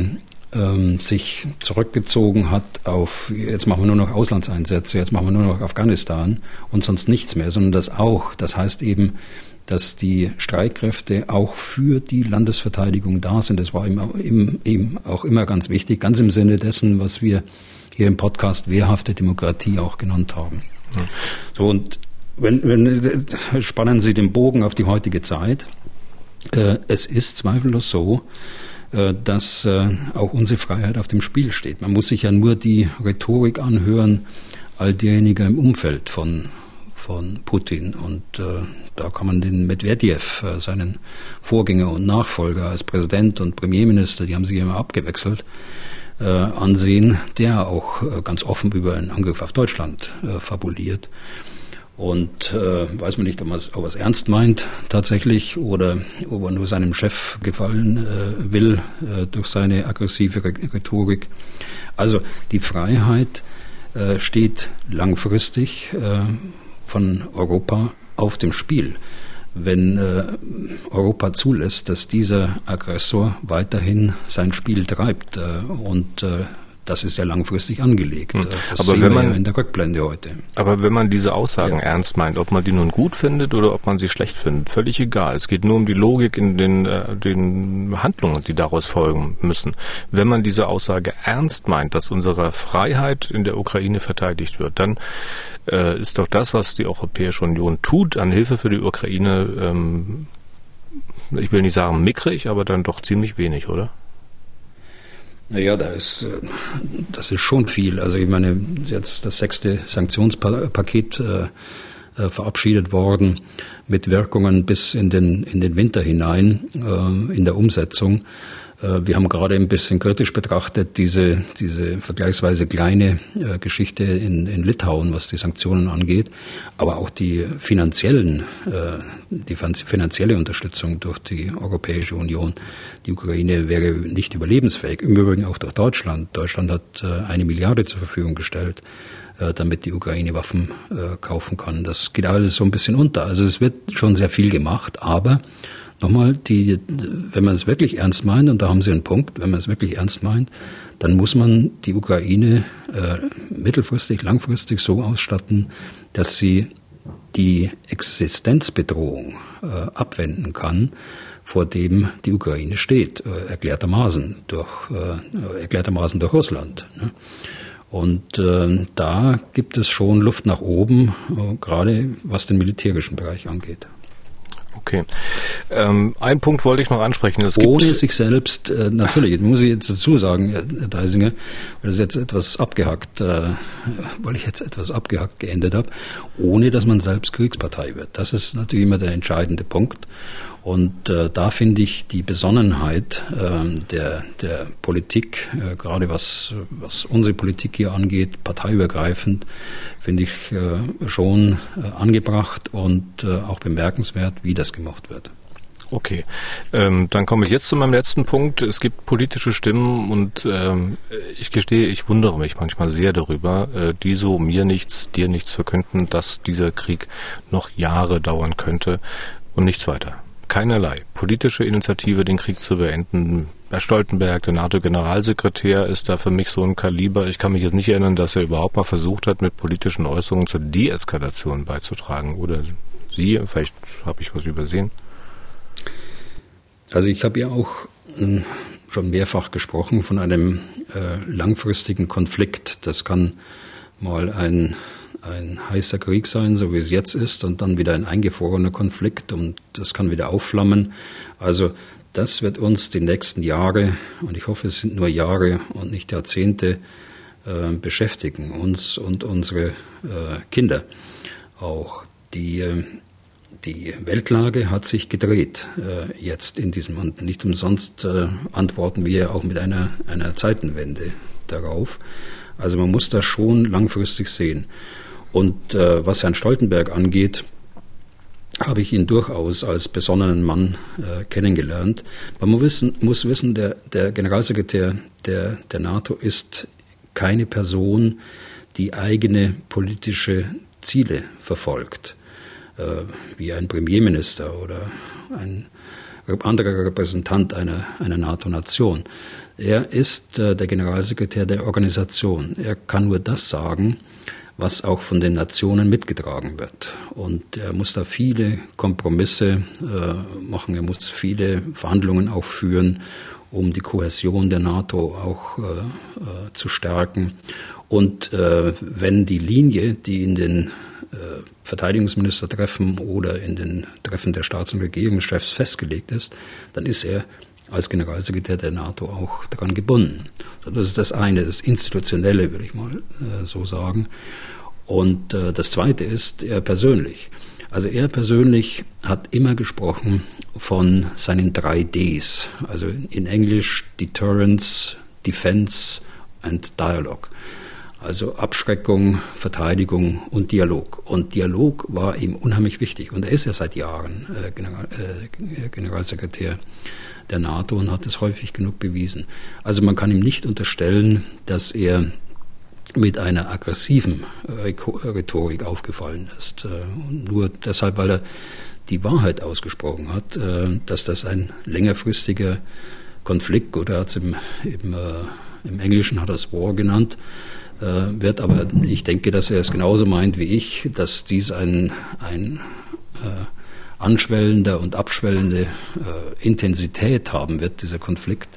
ähm, sich zurückgezogen hat auf, jetzt machen wir nur noch Auslandseinsätze, jetzt machen wir nur noch Afghanistan und sonst nichts mehr, sondern das auch. Das heißt eben, dass die Streitkräfte auch für die Landesverteidigung da sind. Das war ihm auch immer ganz wichtig, ganz im Sinne dessen, was wir hier im Podcast wehrhafte Demokratie auch genannt haben. Ja. So und wenn, wenn spannen Sie den Bogen auf die heutige Zeit. Äh, es ist zweifellos so, äh, dass äh, auch unsere Freiheit auf dem Spiel steht. Man muss sich ja nur die Rhetorik anhören, all derjenigen im Umfeld von von Putin. Und äh, da kann man den Medvedev, äh, seinen Vorgänger und Nachfolger als Präsident und Premierminister, die haben sich immer abgewechselt, äh, ansehen, der auch äh, ganz offen über einen Angriff auf Deutschland äh, fabuliert. Und äh, weiß man nicht, ob, er es ernst meint tatsächlich oder ob er nur seinem Chef gefallen äh, will äh, durch seine aggressive Rhetorik. Also die Freiheit äh, steht langfristig äh, von Europa auf dem Spiel. Wenn äh, Europa zulässt, dass dieser Aggressor weiterhin sein Spiel treibt äh, und äh, das ist ja langfristig angelegt. Hm. Das aber wenn man, ja in der Rückblende heute. Aber wenn man diese Aussagen ja. ernst meint, ob man die nun gut findet oder ob man sie schlecht findet, völlig egal. Es geht nur um die Logik in den, äh, den Handlungen, die daraus folgen müssen. Wenn man diese Aussage ernst meint, dass unsere Freiheit in der Ukraine verteidigt wird, dann äh, ist doch das, was die Europäische Union tut an Hilfe für die Ukraine, ähm, ich will nicht sagen mickrig, aber dann doch ziemlich wenig, oder? Naja, da ist, äh, das ist schon viel. Also ich meine, jetzt das sechste Sanktionspaket äh, äh, verabschiedet worden mit Wirkungen bis in den, in den Winter hinein äh, in der Umsetzung. Äh, wir haben gerade ein bisschen kritisch betrachtet diese, diese vergleichsweise kleine äh, Geschichte in, in Litauen, was die Sanktionen angeht, aber auch die finanziellen, äh, die finanzielle Unterstützung durch die Europäische Union. Die Ukraine wäre nicht überlebensfähig. Im Übrigen auch durch Deutschland. Deutschland hat eine Milliarde zur Verfügung gestellt damit die Ukraine Waffen kaufen kann. Das geht alles so ein bisschen unter. Also es wird schon sehr viel gemacht, aber Nochmal, die, wenn man es wirklich ernst meint, und da haben Sie einen Punkt, wenn man es wirklich ernst meint, dann muss man die Ukraine äh, mittelfristig, langfristig so ausstatten, dass sie die Existenzbedrohung äh, abwenden kann, vor dem die Ukraine steht, äh, erklärtermaßen durch, äh, erklärtermaßen durch Russland. Ne? Und äh, da gibt es schon Luft nach oben, äh, gerade was den militärischen Bereich angeht. Okay. Ähm, ein Punkt wollte ich noch ansprechen. Es Ohne sich selbst, äh, natürlich, muss ich jetzt dazu sagen, Herr Deisinger, weil das jetzt etwas abgehackt, äh, weil ich jetzt etwas abgehackt geendet habe, ohne dass man selbst Kriegspartei wird. Das ist natürlich immer der entscheidende Punkt. Und äh, da finde ich die Besonnenheit äh, der, der Politik, äh, gerade was, was unsere Politik hier angeht, parteiübergreifend, finde ich äh, schon äh, angebracht und äh, auch bemerkenswert, wie das gemacht wird. Okay, ähm, dann komme ich jetzt zu meinem letzten Punkt. Es gibt politische Stimmen und ähm, ich gestehe, ich wundere mich manchmal sehr darüber, äh, die so mir nichts, dir nichts verkünden, dass dieser Krieg noch Jahre dauern könnte und nichts weiter keinerlei politische Initiative, den Krieg zu beenden. Herr Stoltenberg, der NATO-Generalsekretär, ist da für mich so ein Kaliber. Ich kann mich jetzt nicht erinnern, dass er überhaupt mal versucht hat, mit politischen Äußerungen zur Deeskalation beizutragen. Oder Sie, vielleicht habe ich was übersehen. Also ich habe ja auch hm, schon mehrfach gesprochen von einem äh, langfristigen Konflikt. Das kann mal ein ein heißer Krieg sein, so wie es jetzt ist, und dann wieder ein eingefrorener Konflikt und das kann wieder aufflammen. Also das wird uns die nächsten Jahre, und ich hoffe, es sind nur Jahre und nicht Jahrzehnte, äh, beschäftigen, uns und unsere äh, Kinder. Auch die, äh, die Weltlage hat sich gedreht äh, jetzt in diesem, und nicht umsonst äh, antworten wir auch mit einer, einer Zeitenwende darauf. Also man muss das schon langfristig sehen. Und äh, was Herrn Stoltenberg angeht, habe ich ihn durchaus als besonnenen Mann äh, kennengelernt. Man muss wissen, muss wissen der, der Generalsekretär der, der NATO ist keine Person, die eigene politische Ziele verfolgt, äh, wie ein Premierminister oder ein anderer Repräsentant einer, einer NATO-Nation. Er ist äh, der Generalsekretär der Organisation. Er kann nur das sagen, was auch von den Nationen mitgetragen wird. Und er muss da viele Kompromisse äh, machen, er muss viele Verhandlungen auch führen, um die Kohäsion der NATO auch äh, äh, zu stärken. Und äh, wenn die Linie, die in den äh, Verteidigungsministertreffen oder in den Treffen der Staats- und Regierungschefs festgelegt ist, dann ist er als Generalsekretär der NATO auch daran gebunden. Das ist das eine, das Institutionelle, würde ich mal äh, so sagen. Und äh, das Zweite ist er persönlich. Also er persönlich hat immer gesprochen von seinen drei Ds, also in Englisch Deterrence, Defense and Dialogue. Also Abschreckung, Verteidigung und Dialog. Und Dialog war ihm unheimlich wichtig. Und er ist ja seit Jahren äh, General, äh, Generalsekretär der NATO und hat es häufig genug bewiesen. Also man kann ihm nicht unterstellen, dass er mit einer aggressiven äh, Rhetorik aufgefallen ist. Äh, nur deshalb, weil er die Wahrheit ausgesprochen hat, äh, dass das ein längerfristiger Konflikt, oder hat es im, im, im Englischen hat er War genannt, wird. Aber ich denke, dass er es genauso meint wie ich, dass dies ein, ein äh, anschwellender und abschwellende äh, Intensität haben wird, dieser Konflikt,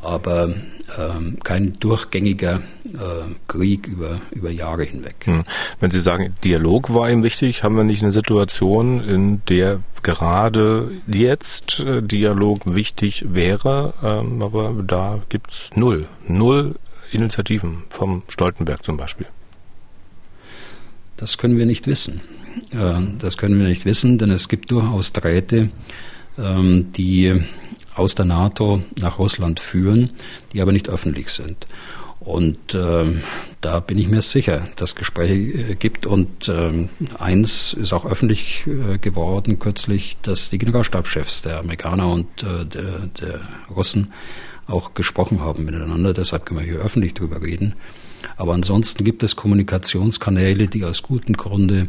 aber ähm, kein durchgängiger äh, Krieg über, über Jahre hinweg. Hm. Wenn Sie sagen, Dialog war ihm wichtig, haben wir nicht eine Situation, in der gerade jetzt äh, Dialog wichtig wäre, ähm, aber da gibt's null. Null Initiativen vom Stoltenberg zum Beispiel? Das können wir nicht wissen. Äh, das können wir nicht wissen, denn es gibt durchaus Drähte, ähm, die aus der NATO nach Russland führen, die aber nicht öffentlich sind. Und äh, da bin ich mir sicher, dass Gespräche äh, gibt. Und äh, eins ist auch öffentlich äh, geworden kürzlich, dass die Generalstabschefs der Amerikaner und äh, der, der Russen auch gesprochen haben miteinander. Deshalb können wir hier öffentlich drüber reden. Aber ansonsten gibt es Kommunikationskanäle, die aus gutem Grunde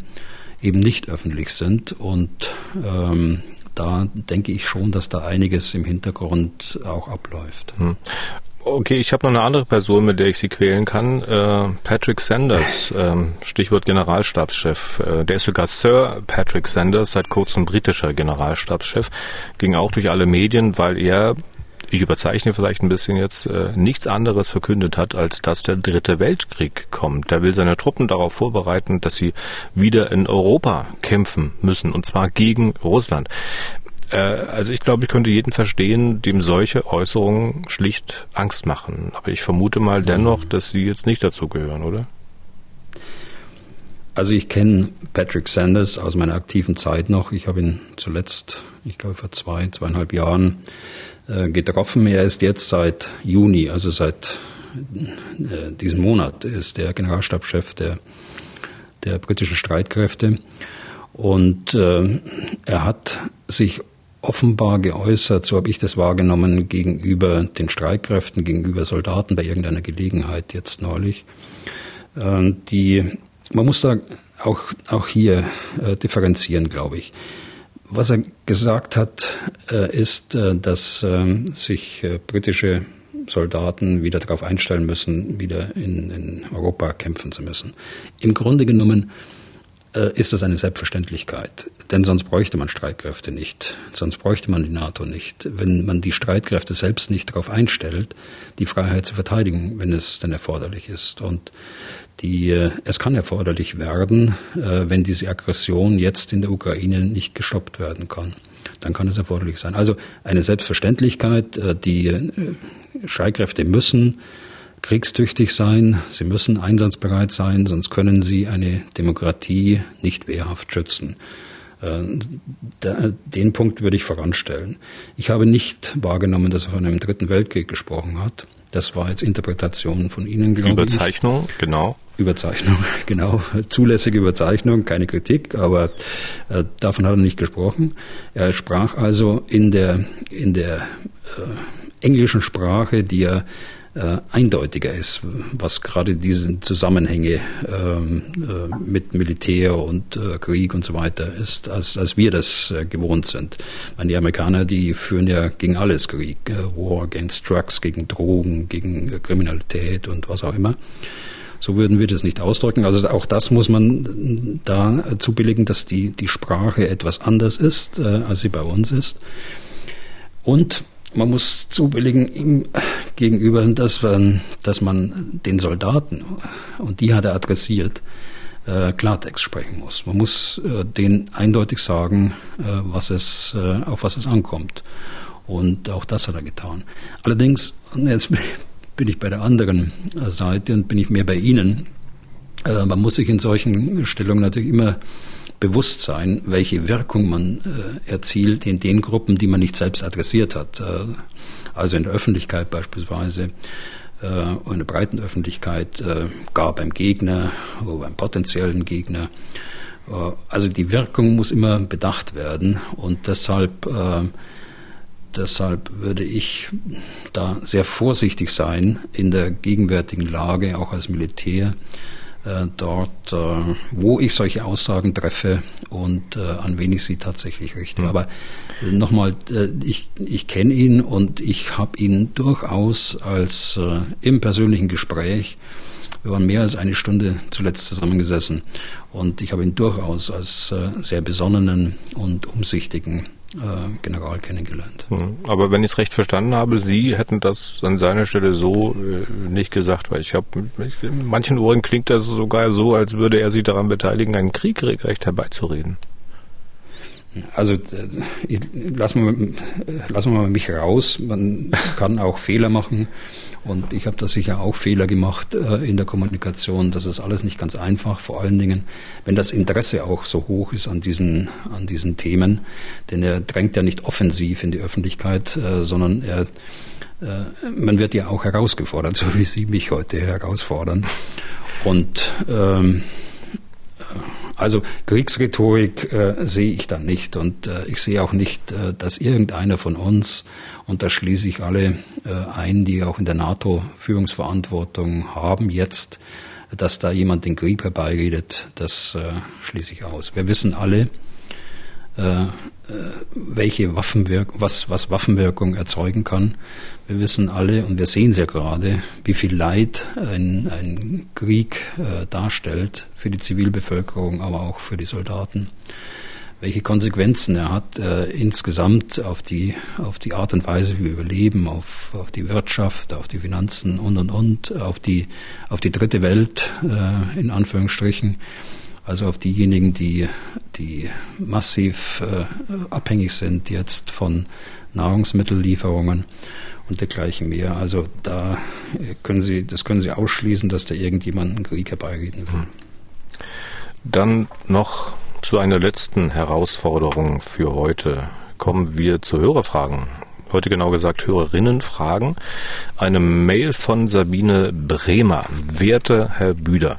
eben nicht öffentlich sind. Und ähm, da denke ich schon, dass da einiges im Hintergrund auch abläuft. Hm. Okay, ich habe noch eine andere Person, mit der ich Sie quälen kann. Äh, Patrick Sanders, ähm, Stichwort Generalstabschef. Äh, der ist sogar Sir Patrick Sanders, seit kurzem britischer Generalstabschef. Ging auch durch alle Medien, weil er ich überzeichne vielleicht ein bisschen jetzt, äh, nichts anderes verkündet hat, als dass der dritte Weltkrieg kommt. Der will seine Truppen darauf vorbereiten, dass sie wieder in Europa kämpfen müssen, und zwar gegen Russland. Äh, also ich glaube, ich könnte jeden verstehen, dem solche Äußerungen schlicht Angst machen. Aber ich vermute mal dennoch, dass Sie jetzt nicht dazu gehören, oder? Also ich kenne Patrick Sanders aus meiner aktiven Zeit noch. Ich habe ihn zuletzt, ich glaube vor zwei, zweieinhalb Jahren getroffen. Er ist jetzt seit Juni, also seit äh, diesem Monat, ist der Generalstabschef der, der britischen Streitkräfte. Und äh, er hat sich offenbar geäußert, so habe ich das wahrgenommen, gegenüber den Streitkräften, gegenüber Soldaten bei irgendeiner Gelegenheit jetzt neulich. Äh, die, man muss da auch, auch hier äh, differenzieren, glaube ich. Was er gesagt hat, äh, ist, äh, dass ähm, sich äh, britische Soldaten wieder darauf einstellen müssen, wieder in, in Europa kämpfen zu müssen. Im Grunde genommen ist das eine Selbstverständlichkeit, denn sonst bräuchte man Streitkräfte nicht, sonst bräuchte man die NATO nicht. Wenn man die Streitkräfte selbst nicht darauf einstellt, die Freiheit zu verteidigen, wenn es denn erforderlich ist. Und die, äh, es kann erforderlich werden, äh, wenn diese Aggression jetzt in der Ukraine nicht gestoppt werden kann. Dann kann es erforderlich sein. Also eine Selbstverständlichkeit, äh, die Streitkräfte müssen kriegstüchtig sein, sie müssen einsatzbereit sein, sonst können sie eine Demokratie nicht wehrhaft schützen. Den Punkt würde ich voranstellen. Ich habe nicht wahrgenommen, dass er von einem dritten Weltkrieg gesprochen hat. Das war jetzt Interpretation von Ihnen, glaube Überzeichnung, ich. genau. Überzeichnung, <laughs> genau. Zulässige Überzeichnung, keine Kritik, aber äh, davon hat er nicht gesprochen. Er sprach also in der, in der äh, englischen Sprache, die er äh, eindeutiger ist, was gerade diese Zusammenhänge ähm, äh, mit Militär und äh, Krieg und so weiter ist, als, als wir das äh, gewohnt sind. Meine, die Amerikaner, die führen ja gegen alles Krieg, äh, War against Drugs, gegen Drogen, gegen äh, Kriminalität und was auch immer. So würden wir das nicht ausdrücken. Also auch das muss man da zubilligen, dass die, die Sprache etwas anders ist, als sie bei uns ist. Und man muss zubilligen ihm gegenüber, dass man, dass man den Soldaten, und die hat er adressiert, äh, Klartext sprechen muss. Man muss äh, denen eindeutig sagen, äh, was es, äh, auf was es ankommt. Und auch das hat er getan. Allerdings, jetzt <laughs> bin ich bei der anderen Seite und bin ich mehr bei Ihnen, äh, man muss sich in solchen Stellungen natürlich immer bewusst sein, welche Wirkung man äh, erzielt in den Gruppen, die man nicht selbst adressiert hat. Äh, also in der Öffentlichkeit beispielsweise, äh, in der breiten Öffentlichkeit, äh, gar beim Gegner oder beim potenziellen Gegner. Äh, also die Wirkung muss immer bedacht werden und deshalb äh, Deshalb würde ich da sehr vorsichtig sein in der gegenwärtigen Lage, auch als Militär, dort, äh, wo ich solche Aussagen treffe und äh, an wen ich sie tatsächlich richte. Mhm. Aber äh, nochmal, äh, ich, ich kenne ihn und ich habe ihn durchaus als äh, im persönlichen Gespräch wir waren mehr als eine Stunde zuletzt zusammengesessen und ich habe ihn durchaus als sehr besonnenen und umsichtigen äh, General kennengelernt. Hm. Aber wenn ich es recht verstanden habe, Sie hätten das an seiner Stelle so äh, nicht gesagt, weil ich habe, in manchen Ohren klingt das sogar so, als würde er sich daran beteiligen, einen Krieg regelrecht herbeizureden. Also äh, lassen wir, lassen wir mich raus. Man <laughs> kann auch Fehler machen und ich habe da sicher auch Fehler gemacht äh, in der Kommunikation. Das ist alles nicht ganz einfach. Vor allen Dingen, wenn das Interesse auch so hoch ist an diesen an diesen Themen, denn er drängt ja nicht offensiv in die Öffentlichkeit, äh, sondern er äh, man wird ja auch herausgefordert, <laughs> so wie Sie mich heute herausfordern. Und ähm, also Kriegsrhetorik äh, sehe ich dann nicht und äh, ich sehe auch nicht, äh, dass irgendeiner von uns, und da schließe ich alle äh, ein, die auch in der NATO Führungsverantwortung haben jetzt, dass da jemand den Krieg herbeiredet, das äh, schließe ich aus. Wir wissen alle, äh, welche Waffenwirkung, was, was Waffenwirkung erzeugen kann. Wir wissen alle und wir sehen es ja gerade, wie viel Leid ein, ein Krieg äh, darstellt für die Zivilbevölkerung, aber auch für die Soldaten. Welche Konsequenzen er hat äh, insgesamt auf die, auf die Art und Weise, wie wir leben, auf, auf die Wirtschaft, auf die Finanzen und und und, auf die, auf die dritte Welt äh, in Anführungsstrichen also auf diejenigen, die, die massiv äh, abhängig sind jetzt von Nahrungsmittellieferungen und dergleichen mehr. Also da können Sie, das können Sie ausschließen, dass da irgendjemand einen Krieg herbeireden will. Hm. Dann noch zu einer letzten Herausforderung für heute. Kommen wir zu Hörerfragen heute genau gesagt Hörerinnenfragen. Eine Mail von Sabine Bremer. Werte Herr Büder,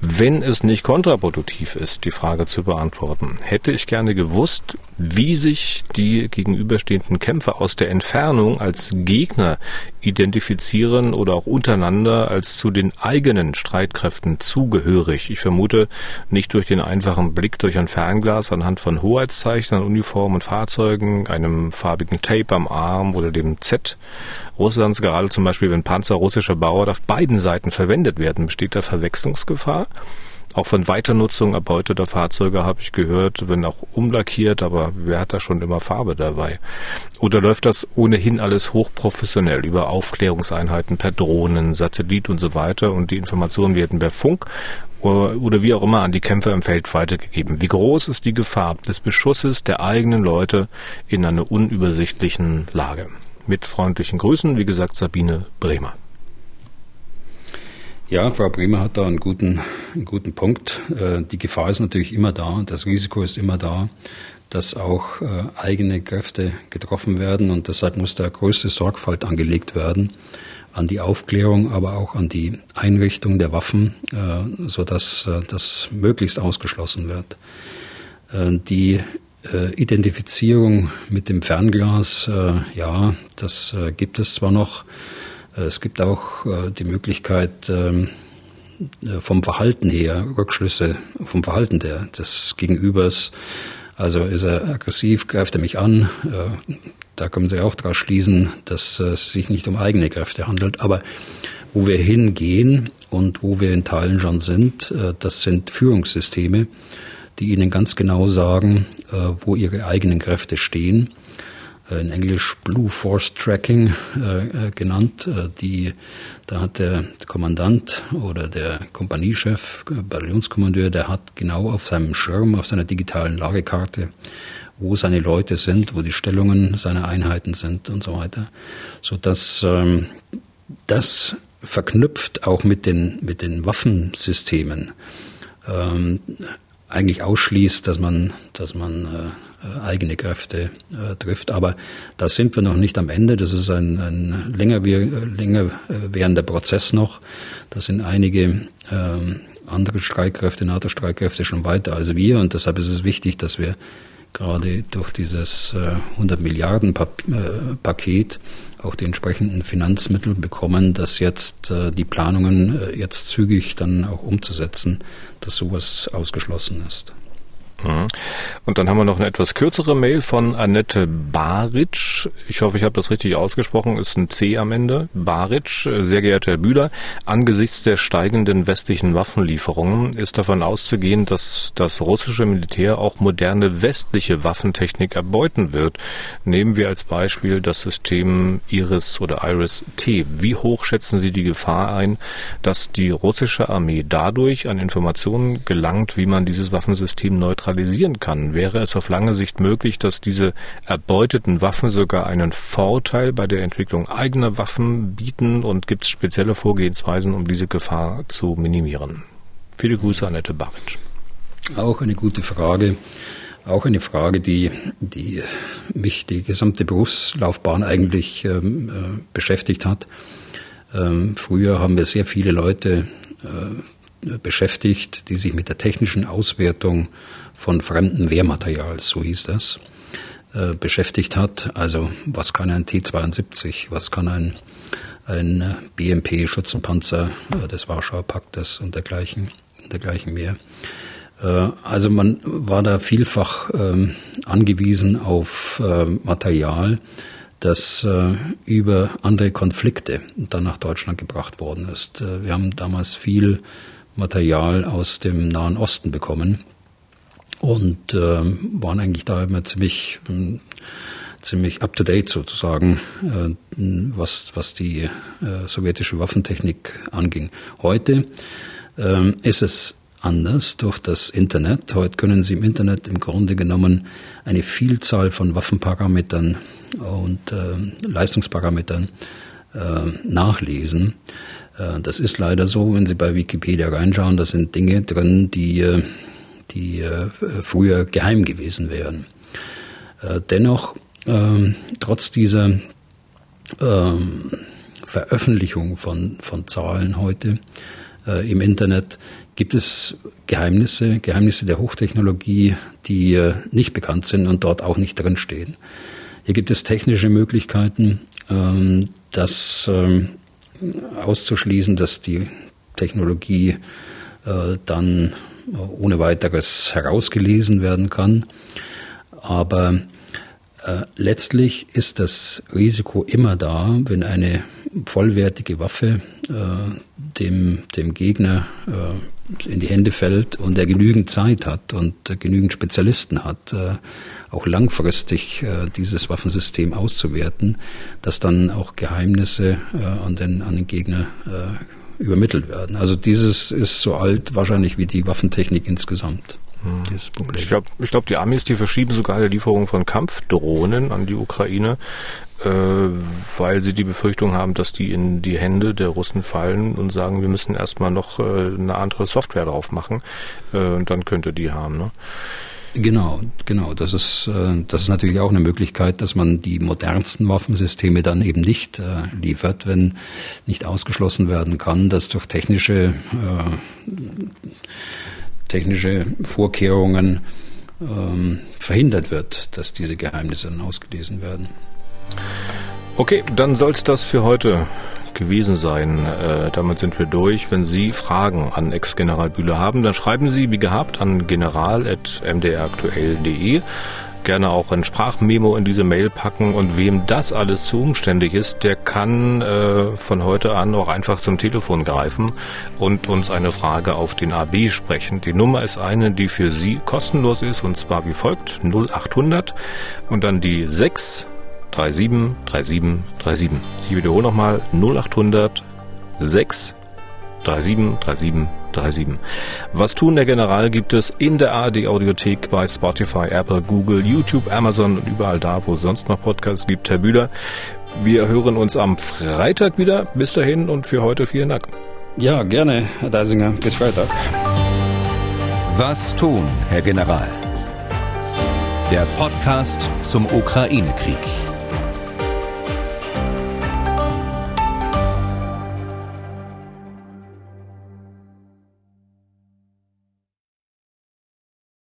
wenn es nicht kontraproduktiv ist, die Frage zu beantworten, hätte ich gerne gewusst, wie sich die gegenüberstehenden Kämpfer aus der Entfernung als Gegner identifizieren oder auch untereinander als zu den eigenen Streitkräften zugehörig. Ich vermute nicht durch den einfachen Blick durch ein Fernglas anhand von Hoheitszeichen an Uniformen und Fahrzeugen, einem farbigen Tape am Arm oder dem Z Russlands, gerade zum Beispiel, wenn Panzer russischer Bauer auf beiden Seiten verwendet werden, besteht da Verwechslungsgefahr. Auch von Weiternutzung erbeuteter Fahrzeuge habe ich gehört, wenn auch umlackiert, aber wer hat da schon immer Farbe dabei? Oder läuft das ohnehin alles hochprofessionell über Aufklärungseinheiten per Drohnen, Satellit und so weiter und die Informationen werden per Funk oder wie auch immer an die Kämpfer im Feld weitergegeben. Wie groß ist die Gefahr des Beschusses der eigenen Leute in einer unübersichtlichen Lage? Mit freundlichen Grüßen, wie gesagt, Sabine Bremer. Ja, Frau Bremer hat da einen guten, einen guten Punkt. Äh, die Gefahr ist natürlich immer da, das Risiko ist immer da, dass auch äh, eigene Kräfte getroffen werden und deshalb muss da größte Sorgfalt angelegt werden an die Aufklärung, aber auch an die Einrichtung der Waffen, äh, so dass das möglichst ausgeschlossen wird. Die Identifizierung mit dem Fernglas, ja, das gibt es zwar noch, äh, es gibt auch äh, die Möglichkeit, ähm, äh, vom Verhalten her, Rückschlüsse vom Verhalten der, des Gegenübers. Also ist er aggressiv, greift er mich an. Da können Sie auch daraus schließen, dass es sich nicht um eigene Kräfte handelt. Aber wo wir hingehen und wo wir in Teilen schon sind, das sind Führungssysteme, die Ihnen ganz genau sagen, wo Ihre eigenen Kräfte stehen äh, in Englisch Blue Force Tracking äh, äh, genannt. Äh, die, da hat der Kommandant oder der Kompaniechef, äh, Bataillonskommandeur, der hat genau auf seinem Schirm, auf seiner digitalen Lagekarte, wo seine Leute sind, wo die Stellungen seiner Einheiten sind und so weiter, so dass ähm, das verknüpft auch mit den, mit den Waffensystemen ähm, eigentlich ausschließt, dass man, dass man äh, eigene Kräfte äh, trifft. Aber da sind wir noch nicht am Ende. Das ist ein, ein länger, länger äh, währender Prozess noch. Da sind einige ähm, andere Streitkräfte, NATO-Streitkräfte schon weiter als wir. Und deshalb ist es wichtig, dass wir gerade durch dieses 100 äh, Milliarden äh, Paket auch die entsprechenden Finanzmittel bekommen, dass jetzt äh, die Planungen jetzt zügig dann auch umzusetzen, dass sowas ausgeschlossen ist. Mhm. Und dann haben wir noch eine etwas kürzere Mail von Annette Baric. Ich hoffe, ich habe das richtig ausgesprochen. Ist ein C am Ende. Baric, sehr geehrter Herr Bühler, angesichts der steigenden westlichen Waffenlieferungen ist davon auszugehen, dass das russische Militär auch moderne westliche Waffentechnik erbeuten wird. Nehmen wir als Beispiel das System Iris oder Iris-T. Wie hoch schätzen Sie die Gefahr ein, dass die russische Armee dadurch an Informationen gelangt, wie man dieses Waffensystem neutralisiert neutralisieren kann. Wäre es auf lange Sicht möglich, dass diese erbeuteten Waffen sogar einen Vorteil bei der Entwicklung eigener Waffen bieten und gibt es spezielle Vorgehensweisen, um diese Gefahr zu minimieren? Viele Grüße, Annette Baric. Auch eine gute Frage. Auch eine Frage, die, die mich die gesamte Berufslaufbahn eigentlich ähm, äh, beschäftigt hat. Ähm, früher haben wir sehr viele Leute äh, beschäftigt, die sich mit der technischen Auswertung von fremdem Wehrmaterial, so hieß das, äh, beschäftigt hat. Also was kann ein T-72, was kann ein, ein BMP-Schützenpanzer äh, des Warschauer Paktes und dergleichen, dergleichen mehr. Äh, also man war da vielfach ähm, angewiesen auf äh, Material, das über andere Konflikte dann nach Deutschland gebracht worden ist. Wir haben damals viel Material aus dem Nahen Osten bekommen und äh, waren eigentlich da immer ziemlich äh, ziemlich up to date sozusagen, äh, was was die äh, sowjetische Waffentechnik anging. Heute äh, ist es anders durch das Internet. Heute können Sie im Internet im Grunde genommen eine Vielzahl von Waffenparametern und äh, Leistungsparametern nachlesen. Das ist leider so, wenn Sie bei Wikipedia reinschauen, da sind Dinge drin, die äh, die äh, früher geheim gewesen wären. Äh, dennoch, ähm, trotz dieser ähm, Veröffentlichung von, von Zahlen heute äh, im Internet gibt es Geheimnisse, Geheimnisse der Hochtechnologie, die nicht bekannt sind und dort auch nicht drinstehen. Hier gibt es technische Möglichkeiten, ähm, das auszuschließen, dass die Technologie dann ohne weiteres herausgelesen werden kann. Aber äh, letztlich ist das Risiko immer da, wenn eine vollwertige Waffe äh, dem, dem Gegner äh, in die Hände fällt und er genügend Zeit hat und äh, genügend Spezialisten hat, äh, auch langfristig äh, dieses Waffensystem auszuwerten, dass dann auch Geheimnisse an, den, an den Gegner übermittelt werden. Also dieses ist so alt wahrscheinlich wie die Waffentechnik insgesamt. Hm. Ich glaube, ich glaub, die Amis, die verschieben sogar die Lieferung von Kampfdrohnen an die Ukraine, äh, weil sie die Befürchtung haben, dass die in die Hände der Russen fallen und sagen, wir müssen erstmal noch äh, eine andere Software drauf machen äh, und dann könnte die haben. Ne? Genau, genau. Das ist, äh, das ist natürlich auch eine Möglichkeit, dass man die modernsten Waffensysteme dann eben nicht äh, liefert, wenn nicht ausgeschlossen werden kann, dass durch technische, äh, technische Vorkehrungen ähm, verhindert wird, dass diese Geheimnisse dann ausgelesen werden. Okay, dann soll es das für heute gewesen sein. Äh, damit sind wir durch. Wenn Sie Fragen an Ex-General Bühler haben, dann schreiben Sie wie gehabt an general.mdraktuell.de gerne auch ein Sprachmemo in diese Mail packen und wem das alles zu umständlich ist, der kann äh, von heute an auch einfach zum Telefon greifen und uns eine Frage auf den AB sprechen. Die Nummer ist eine, die für Sie kostenlos ist und zwar wie folgt 0800 und dann die 6 37 37 37. Ich wiederhole nochmal 0800 6 37 37 537. Was tun, der General gibt es in der ARD Audiothek bei Spotify, Apple, Google, YouTube, Amazon und überall da, wo es sonst noch Podcasts gibt. Herr Bühler, wir hören uns am Freitag wieder. Bis dahin und für heute vielen Dank. Ja, gerne, Herr Deisinger. Bis Freitag. Was tun, Herr General? Der Podcast zum Ukraine-Krieg.